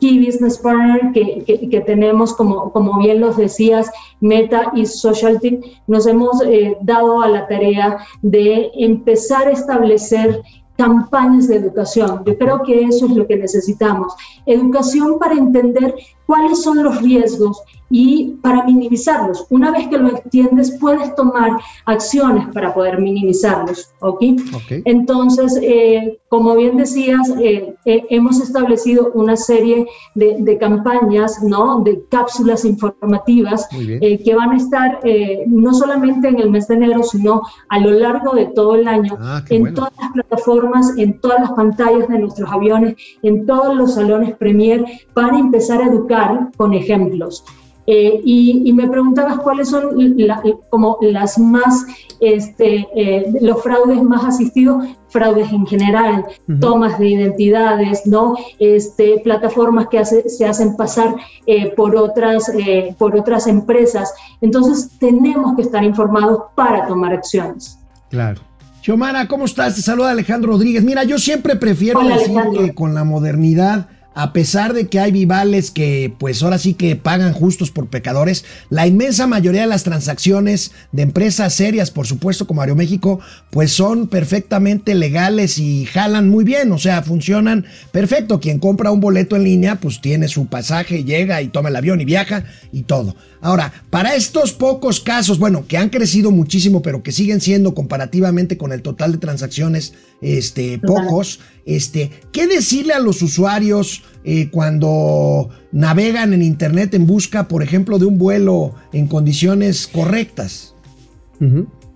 Key Business Partner que, tenemos, como, bien los decías, Meta y SocialTIC, nos hemos eh, dado a la tarea de empezar a establecer campañas de educación. Yo creo que eso es lo que necesitamos. Educación para entender cuáles son los riesgos y para minimizarlos. Una vez que lo entiendes, puedes tomar acciones para poder minimizarlos. ¿ok? Ok. Entonces, eh, como bien decías, eh, eh, hemos establecido una serie de, de campañas, ¿no? De cápsulas informativas eh, que van a estar eh, no solamente en el mes de enero, sino a lo largo de todo el año, Ah, en bueno. todas las plataformas, en todas las pantallas de nuestros aviones, en todos los salones Premier, para empezar a educar con ejemplos. Eh, y, y me preguntabas cuáles son la- como las más, este, eh, los fraudes más asistidos, fraudes en general, tomas de identidades, ¿no? Este, plataformas que hace- se hacen pasar eh, por, otras, eh, por otras empresas. Entonces tenemos que estar informados para tomar acciones. Claro. Xiomara, ¿cómo estás? Te saluda Alejandro Rodríguez. Mira, yo siempre prefiero Hola, decir Alejandro. que con la modernidad, a pesar de que hay vivales que pues ahora sí que pagan justos por pecadores, la inmensa mayoría de las transacciones de empresas serias, por supuesto como Aeroméxico, pues son perfectamente legales y jalan muy bien, o sea, funcionan perfecto. Quien compra un boleto en línea, pues tiene su pasaje, llega y toma el avión y viaja y todo. Ahora, para estos pocos casos, bueno, que han crecido muchísimo, pero que siguen siendo comparativamente con el total de transacciones, este, pocos, este, ¿qué decirle a los usuarios eh, cuando navegan en internet en busca, por ejemplo, de un vuelo en condiciones correctas?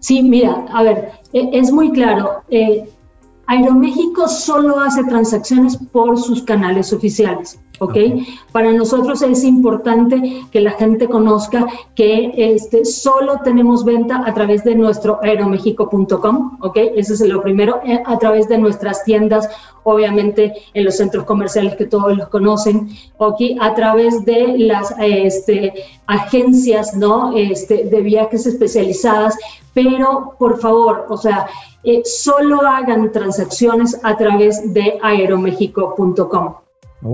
Sí, mira, a ver, e- es muy claro. eh, Aeroméxico solo hace transacciones por sus canales oficiales. ¿Ok? Para nosotros es importante que la gente conozca que este, solo tenemos venta a través de nuestro aeromexico.com, ¿ok? Ese es lo primero, eh, a través de nuestras tiendas, obviamente en los centros comerciales que todos los conocen, ¿ok? A través de las este, agencias, ¿no? Este, de viajes especializadas, pero por favor, o sea, eh, solo hagan transacciones a través de aeromexico.com.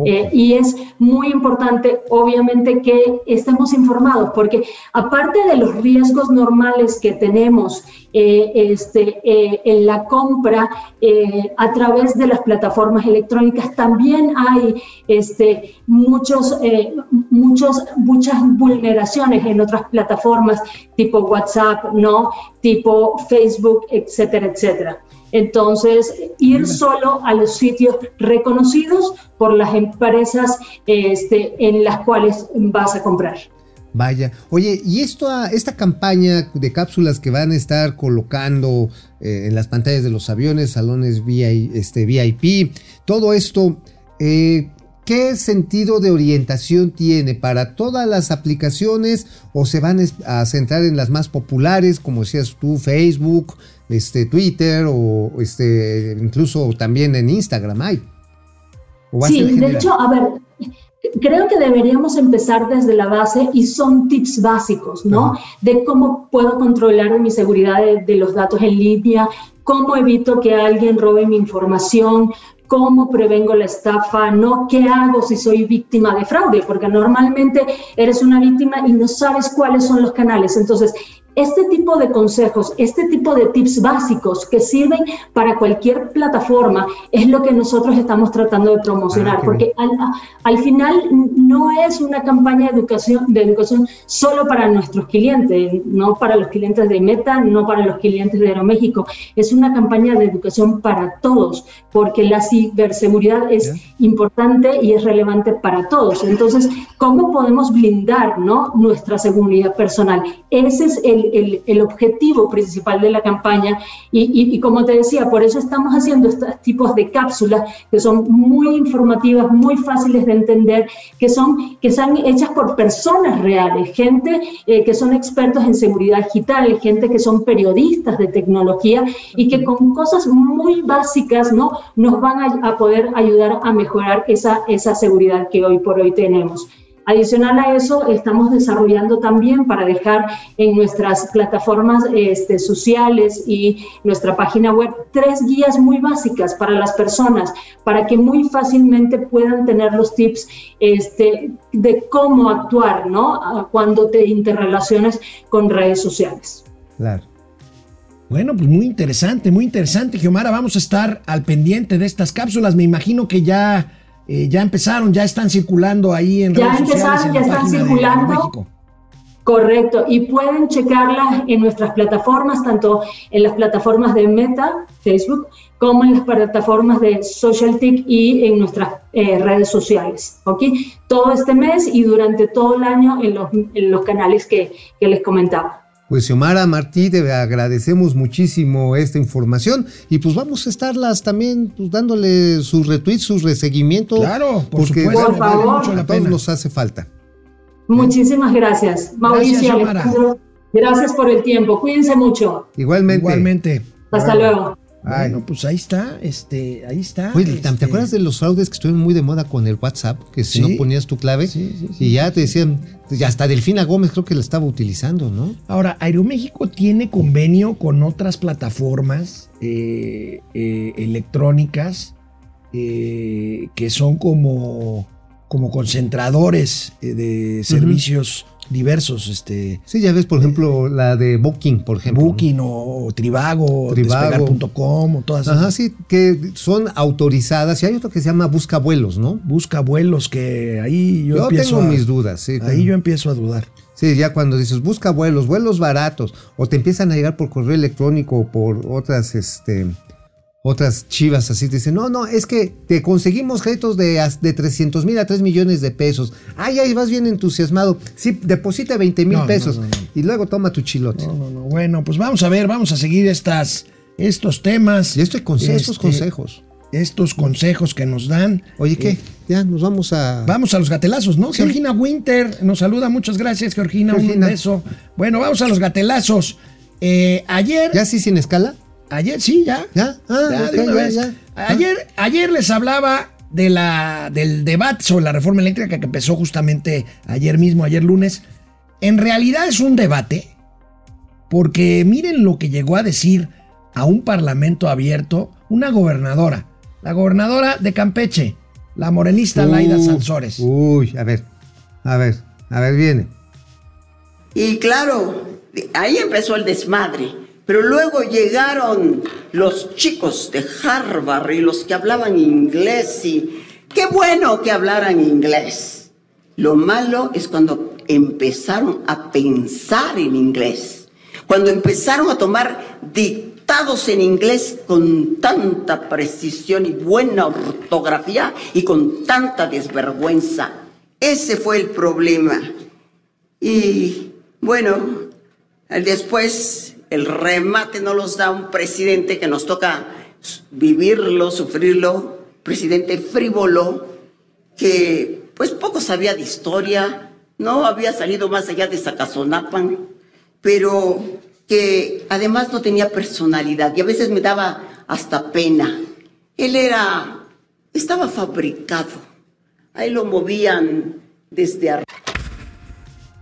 Eh, y es muy importante, obviamente, que estemos informados, porque aparte de los riesgos normales que tenemos eh, este, eh, en la compra a través de las plataformas electrónicas, también hay este, muchos, muchos, muchas vulneraciones en otras plataformas tipo WhatsApp, ¿no? tipo Facebook, etcétera, etcétera. Entonces, ir solo a los sitios reconocidos por las empresas este, en las cuales vas a comprar. Vaya, oye, y esto, esta campaña de cápsulas que van a estar colocando eh, en las pantallas de los aviones, salones VIP, este, VIP todo esto, eh, ¿qué sentido de orientación tiene para todas las aplicaciones o se van a centrar en las más populares, como decías tú, Facebook, este, Twitter o este, incluso también en Instagram hay. sí, de hecho, a ver, creo que deberíamos empezar desde la base y son tips básicos, ¿no? De cómo puedo controlar mi seguridad de, de, los datos en línea, cómo evito que alguien robe mi información, cómo prevengo la estafa, no qué hago si soy víctima de fraude, porque normalmente eres una víctima y no sabes cuáles son los canales. Entonces, este tipo de consejos, este tipo de tips básicos que sirven para cualquier plataforma es lo que nosotros estamos tratando de promocionar, ah, porque al, final no es una campaña de educación, de educación solo para nuestros clientes, no para los clientes de Meta, no para los clientes de Aeroméxico, es una campaña de educación para todos, porque la ciberseguridad es importante y es relevante para todos. Entonces, ¿cómo podemos blindar ¿no? nuestra seguridad personal? Ese es el el, objetivo principal de la campaña. Y, como te decía, por eso estamos haciendo estos tipos de cápsulas que son muy informativas, muy fáciles de entender, que son que están hechas por personas reales, gente eh, que son expertos en seguridad digital, gente que son periodistas de tecnología y que con cosas muy básicas ¿no? nos van a, a poder ayudar a mejorar esa, esa seguridad que hoy por hoy tenemos. Adicional a eso, estamos desarrollando también para dejar en nuestras plataformas este, sociales y nuestra página web tres guías muy básicas para las personas, para que muy fácilmente puedan tener los tips este, de cómo actuar cuando te interrelaciones con redes sociales. Claro. Bueno, pues muy interesante, muy interesante, Giomara. Vamos a estar al pendiente de estas cápsulas. Me imagino que ya eh, ya empezaron, ya están circulando ahí en ya redes empezaron, ya están circulando. Correcto, y pueden checarlas en nuestras plataformas, tanto en las plataformas de Meta, Facebook, como en las plataformas de SocialTIC y en nuestras eh, redes sociales. ¿ok? Todo este mes y durante todo el año en los, en los canales que, que les comentaba. Pues Xiomara Martí, te agradecemos muchísimo esta información y pues vamos a estarlas también pues, dándole sus retweets, sus reseguimientos. Claro, por porque por favor, a todos nos hace falta. Muchísimas gracias, Mauricio. Gracias, gracias por el tiempo. Cuídense mucho. Igualmente. Igualmente. Hasta luego. Bueno, pues ahí está, este, ahí está. Oye, ¿te este acuerdas de los fraudes que estuvieron muy de moda con el WhatsApp? Que si no ponías tu clave y ya te decían, ya hasta Delfina Gómez creo que la estaba utilizando, ¿no? Ahora, Aeroméxico tiene convenio con otras plataformas eh, eh, electrónicas eh, que son como, como concentradores de servicios diversos. Este, sí, ya ves, por ejemplo, la de Booking, por ejemplo. Booking o, Tribago, Despegar.com o todas Ajá, sí, que son autorizadas. Y hay otro que se llama Busca Vuelos, ¿no? Busca Vuelos, que ahí yo, yo tengo mis dudas, sí. Ahí yo empiezo a dudar. Sí, ya cuando dices busca vuelos, vuelos baratos, o te empiezan a llegar por correo electrónico o por otras, este, otras chivas así te dicen, no, no, es que te conseguimos créditos de, de 300 mil a 3 millones de pesos. Ay, ahí vas bien entusiasmado. Sí, deposita 20 mil pesos y luego toma tu chilote. No, no, no. Bueno, pues vamos a ver, vamos a seguir estas, estos temas. Y esto estos este, consejos. estos consejos que nos dan. Oye, ¿qué? Ya nos vamos a. Vamos a los gatelazos, ¿no? Sí. Georgina Winter nos saluda, muchas gracias, Georgina, un beso. Bueno, vamos a los gatelazos. Eh, ayer, ¿Ya sí sin escala? Ayer, sí, ya. ¿Ya? Ah, Ya, de ok, una ya, vez. ya. Ayer, ayer les hablaba de la, del debate sobre la reforma eléctrica que empezó justamente ayer mismo, ayer lunes. En realidad es un debate, porque miren lo que llegó a decir a un parlamento abierto una gobernadora, la gobernadora de Campeche, la morenista Laida Sansores. Uy, a ver. A ver, a ver, viene. Y claro, ahí empezó el desmadre. Pero luego llegaron los chicos de Harvard y los que hablaban inglés y qué bueno que hablaran inglés. Lo malo es cuando empezaron a pensar en inglés, cuando empezaron a tomar dictados en inglés con tanta precisión y buena ortografía y con tanta desvergüenza. Ese fue el problema. Y bueno, después el remate no los da un presidente que nos toca vivirlo, sufrirlo, presidente frívolo, que pues poco sabía de historia, no había salido más allá de Zacazonapan, pero que además no tenía personalidad y a veces me daba hasta pena. Él era, estaba fabricado, ahí lo movían desde arriba.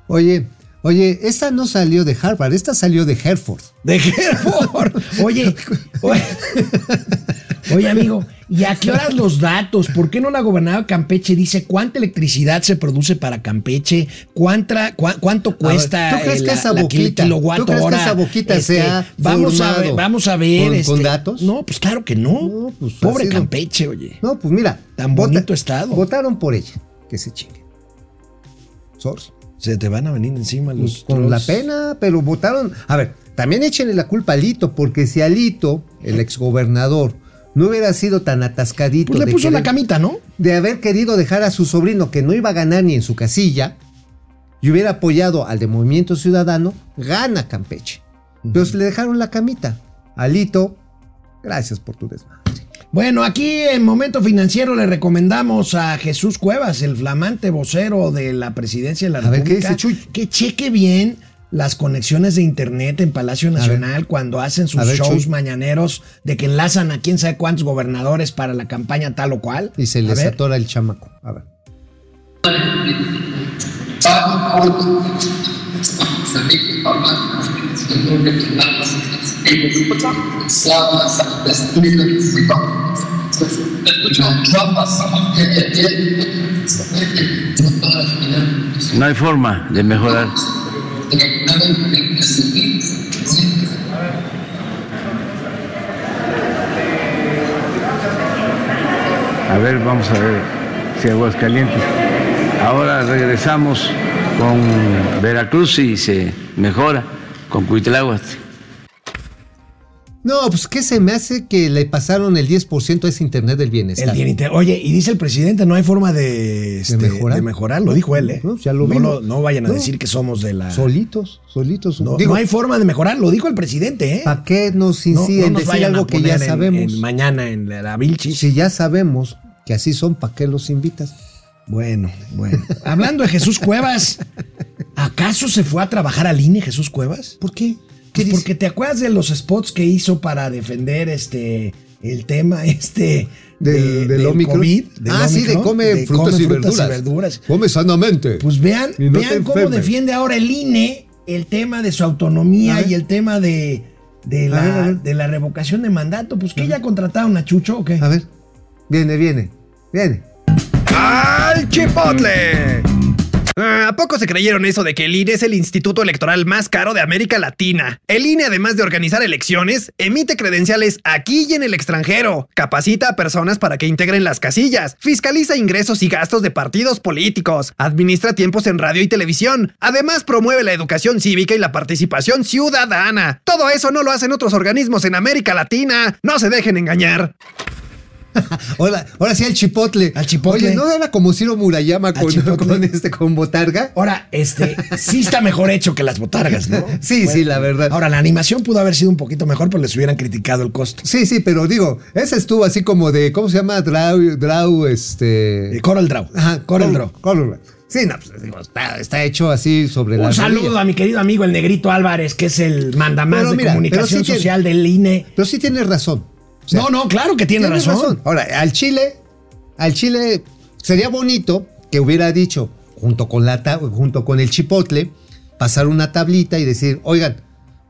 Oye, oye, esta no salió de Harvard, esta salió de Hereford. De Hereford. Oye, oye, oye, amigo, ¿y a qué horas los datos? ¿Por qué no la gobernadora Campeche dice cuánta electricidad se produce para Campeche? ¿Cuánta, cua- ¿Cuánto cuesta ¿tú crees eh, que esa la boquita- tú crees que esa boquita vamos a ver, vamos a ver. con- este, con datos? No, pues claro que no. No, pues, Pobre Campeche, oye. No, pues mira. Tan bonito estado. Votaron por ella. Que se chingue. Sorry. Se te van a venir encima los Con la pena, pero votaron. A ver, también échenle la culpa a Lito, porque si Alito, el exgobernador, no hubiera sido tan atascadito Pues le de, puso la camita, ¿no? de haber querido dejar a su sobrino que no iba a ganar ni en su casilla y hubiera apoyado al de Movimiento Ciudadano, gana Campeche. Pero le dejaron la camita. Alito, gracias por tu desmadre. Bueno, aquí en Momento Financiero le recomendamos a Jesús Cuevas, el flamante vocero de la presidencia de la A ver, ¿qué República, dice Chuy? que cheque bien las conexiones de internet en Palacio Nacional cuando hacen sus ver, shows Chuy. mañaneros de que enlazan a quién sabe cuántos gobernadores para la campaña tal o cual. Y se A les ver. atora el chamaco. A ver. No hay forma de mejorar. A ver, vamos a ver si Aguascalientes. Ahora regresamos con Veracruz y se mejora con Cuitláhuac. No, pues ¿qué se me hace que le pasaron el 10% a ese internet del bienestar? El bien Oye, y dice el presidente, no hay forma de, este, mejorar? de mejorar, lo dijo él, ¿eh? No, ya lo no, lo- no vayan a No. decir que somos de la... Solitos, solitos. No, Digo, no hay forma de mejorar, lo dijo el presidente, ¿eh? ¿para qué nos No- inciden no en nos decir algo que ya en- sabemos? en mañana en la, la Vilchis. Si ya sabemos que así son, ¿para qué los invitas? Bueno, bueno. Hablando de Jesús Cuevas, ¿acaso se fue a trabajar al INE Jesús Cuevas? ¿Por qué? Pues porque te acuerdas de los spots que hizo para defender este el tema este Del- del Omicron. COVID, del Ah, sí, de come de frutas y frutas verduras. verduras. Come sanamente. Pues vean, Y no vean cómo enfermes. defiende ahora el INE el tema de su autonomía y el tema de, de, A la, ver, a ver. de la revocación de mandato. Pues que ya contrataron a Chucho o qué? A ver, viene, viene, viene. ¡Al Chipotle! Ah, ¿A poco se creyeron eso de que el INE es el instituto electoral más caro de América Latina? El INE, además de organizar elecciones, emite credenciales aquí y en el extranjero, capacita a personas para que integren las casillas, fiscaliza ingresos y gastos de partidos políticos, administra tiempos en radio y televisión, además promueve la educación cívica y la participación ciudadana. Todo eso no lo hacen otros organismos en América Latina. No se dejen engañar. ahora, ahora sí al chipotle. Al chipotle. Oye, ¿no era como Ciro Murayama con, con este, con botarga? Ahora, este, sí está mejor hecho que las botargas, ¿no? Sí, sí, la verdad. Ahora, la animación pudo haber sido un poquito mejor, pero les hubieran criticado el costo. Sí, sí, pero digo, ese estuvo así como de, ¿cómo se llama? Draw, draw, este... Eh, Coral Draw. Ajá, Coral Draw. Coral Draw. Sí, no, pues, digo, está, está hecho así sobre la Un saludo rodilla. a mi querido amigo el Negrito Álvarez, que es el mandamás de mira, comunicación sí tiene- social del INE. Pero sí tienes razón. O sea, no, no, claro que tiene razón. Ahora, al Chile, al Chile sería bonito que hubiera dicho, junto con, la junto con el chipotle, pasar una tablita y decir, oigan,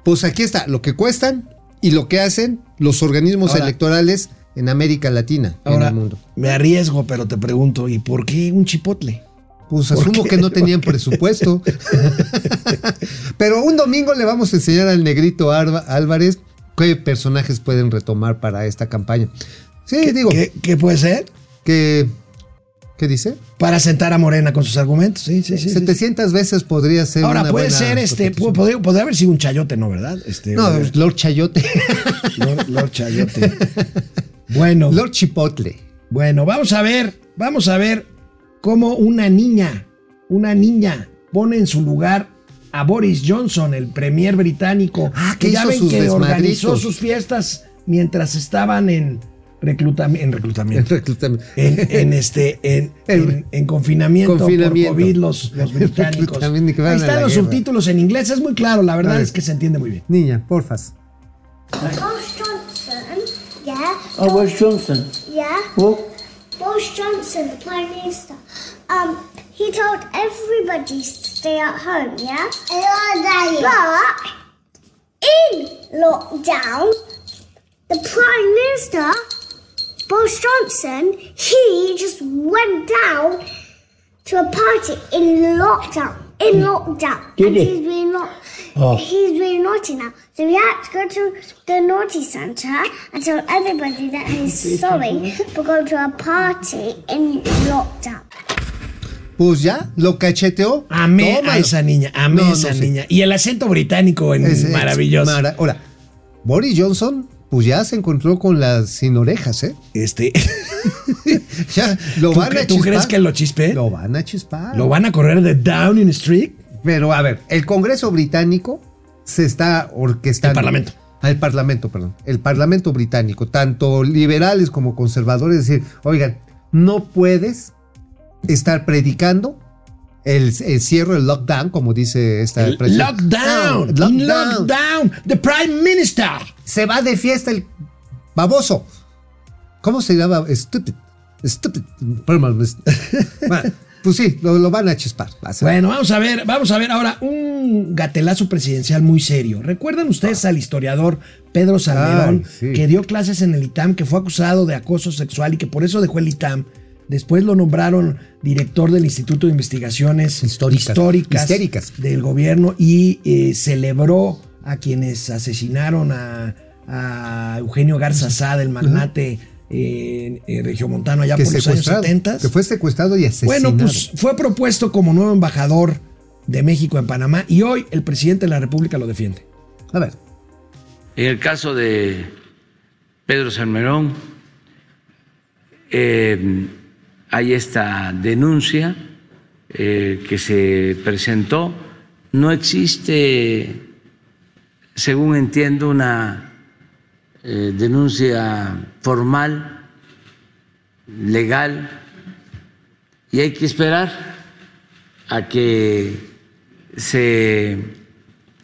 pues aquí está lo que cuestan y lo que hacen los organismos Ahora- electorales en América Latina, y en Ahora, el mundo. me arriesgo, pero te pregunto, ¿y por qué un chipotle? Pues ¿Por asumo que no tenían presupuesto. Pero un domingo le vamos a enseñar al negrito Álvarez qué personajes pueden retomar para esta campaña. Sí, digo, ¿Qué, qué puede ser? que... ¿Qué dice? Para sentar a Morena con sus argumentos. Sí, sí, sí. sí. 700 veces podría ser Ahora una puede buena ser este, podría, podría haber sido un chayote, ¿no? ¿Verdad? Este, No, Lord Chayote. Lord, Lord Chayote. Bueno, Lord Chipotle. bueno, vamos a ver, vamos a ver cómo una niña, una niña pone en su lugar a Boris Johnson, el premier británico, Ah, que ya hizo ven sus que organizó sus fiestas mientras estaban en reclutamiento, en reclutamiento. Reclutamiento. En, en este en, en- en confinamiento, Confinamiento. por COVID los, los británicos. Ahí están los guerra. subtítulos en inglés, es muy claro, la verdad ver. es que se entiende muy bien. Niña, porfas. Boris Johnson, yeah. Oh, Boris Johnson. Yeah. Boris Johnson, the Prime Minister. Um, he told everybody to stay at home, yeah? But in lockdown, the Prime Minister, Boris Johnson, he just went down to a party in lockdown. In mm. lockdown. Did and he? he's being not Oh. he's being naughty now. So we had to go to the naughty centre and tell everybody that he's sorry for going to a party in lockdown. Pues ya, lo cacheteó. Amé a esa niña, amé No, a esa no, niña. Y el acento británico en Es- maravilloso. mara- Ahora, Boris Johnson, pues ya se encontró con las sin orejas, ¿eh? este, Ya, lo ¿tú, van a tú chispar. crees que lo chispe? Lo van a chispar. ¿Lo van a correr de Downing Street? Pero a ver, el Congreso británico se está orquestando. El Parlamento. El Parlamento, perdón. El Parlamento británico, tanto liberales como conservadores, decir, oigan, no puedes estar predicando el, el cierre, el lockdown, como dice esta El presidenta. Lockdown, No, lockdown. lockdown, the Prime Minister. Se va de fiesta el baboso. ¿Cómo se llama? Stupid. Stupid. Bueno, pues sí, lo, lo van a chispar. va a ser. Bueno, vamos a ver, vamos a ver ahora un gatelazo presidencial muy serio. ¿Recuerdan ustedes al historiador Pedro Salmerón, sí. que dio clases en el ITAM, que fue acusado de acoso sexual y que por eso dejó el ITAM? Después lo nombraron director del Instituto de Investigaciones Históricas. Históricas, Histéricas. del gobierno y eh, celebró a quienes asesinaron a, a Eugenio Garza Sada, el magnate eh, eh, regiomontano allá que por los años secuestrado, 70. que fue secuestrado y asesinado. Bueno, pues fue propuesto como nuevo embajador de México en Panamá y hoy el presidente de la República lo defiende. A ver, En el caso de Pedro Salmerón, eh, hay esta denuncia eh, que se presentó. No existe, según entiendo, una eh, denuncia formal, legal, y hay que esperar a que se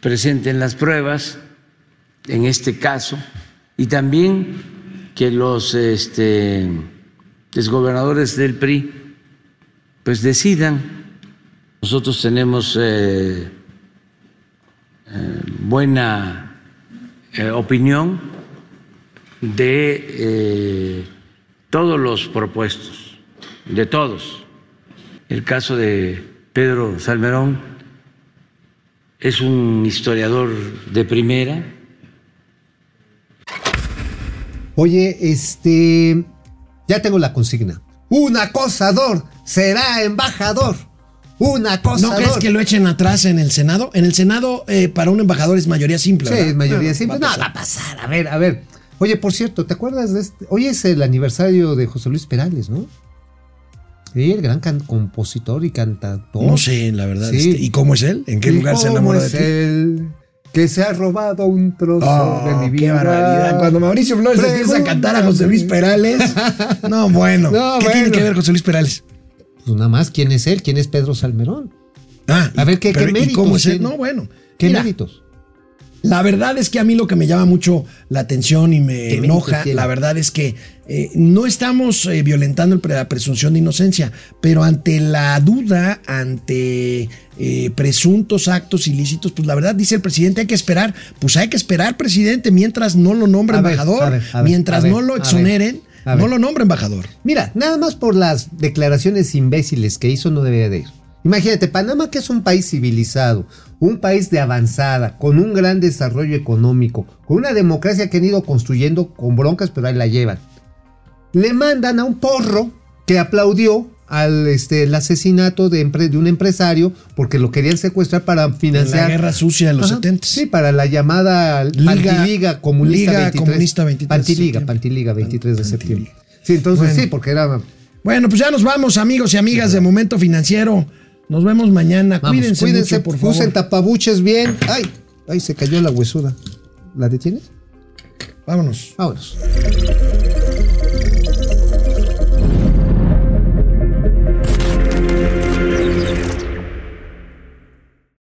presenten las pruebas en este caso y también que los este, exgobernadores del PRI pues decidan. Nosotros tenemos eh, eh, buena eh, opinión de todos los propuestos, de todos. El caso de Pedro Salmerón es un historiador de primera, Oye, este. Ya tengo la consigna. Un acosador será embajador. Un acosador. ¿No crees que lo echen atrás en el Senado? En el Senado, eh, para un embajador es mayoría simple. Sí, ¿verdad? es mayoría No, simple. va a No, va a pasar. A ver, a ver. Oye, por cierto, ¿te acuerdas de este? Hoy es el aniversario de José Luis Perales, ¿no? Sí, el gran compositor y cantautor. No sé, la verdad. Sí. este, ¿Y cómo es él? ¿En qué ¿Y lugar se cómo enamoró de él que se ha robado un trozo Oh, de mi qué vida? barbaridad. Cuando Mauricio Flores empieza a cantar a José Luis Perales. No, bueno. No, ¿Qué bueno. tiene que ver José Luis Perales? Pues nada más, ¿quién es él? ¿Quién es Pedro Salmerón? Ah, A ver, ¿qué- qué pero, ¿y méritos cómo es él? tiene? No, bueno. ¿Qué Mira, méritos? La verdad es que a mí lo que me llama mucho la atención y me ¿Qué enoja, la verdad es que eh, no estamos eh, violentando la presunción de inocencia, pero ante la duda, ante eh, presuntos actos ilícitos, pues la verdad dice el presidente hay que esperar, pues hay que esperar, presidente, mientras no lo nombre A ver, embajador, a ver, a ver, mientras no lo exoneren, no lo nombre embajador. Mira, nada más por las declaraciones imbéciles que hizo no debería de ir. Imagínate, Panamá que es un país civilizado, un país de avanzada, con un gran desarrollo económico, con una democracia que han ido construyendo con broncas, pero ahí la llevan. Le mandan a un porro que aplaudió al este, el asesinato de, de un empresario porque lo querían secuestrar para financiar la guerra sucia de los Ajá, 70. Sí, para la llamada Liga- Pantiliga Comunista Liga 23. Comunista 23 de Pantiliga, septiembre. Pantiliga 23 de septiembre. Sí, entonces Bueno. sí, porque era... Bueno, pues ya nos vamos, amigos y amigas de Momento Financiero. Nos vemos mañana. Vamos, cuídense, cuídense, mucho, por favor. usen tapabuches bien. Ay, ay, se cayó la huesuda. ¿La detienes? Vámonos. Vámonos.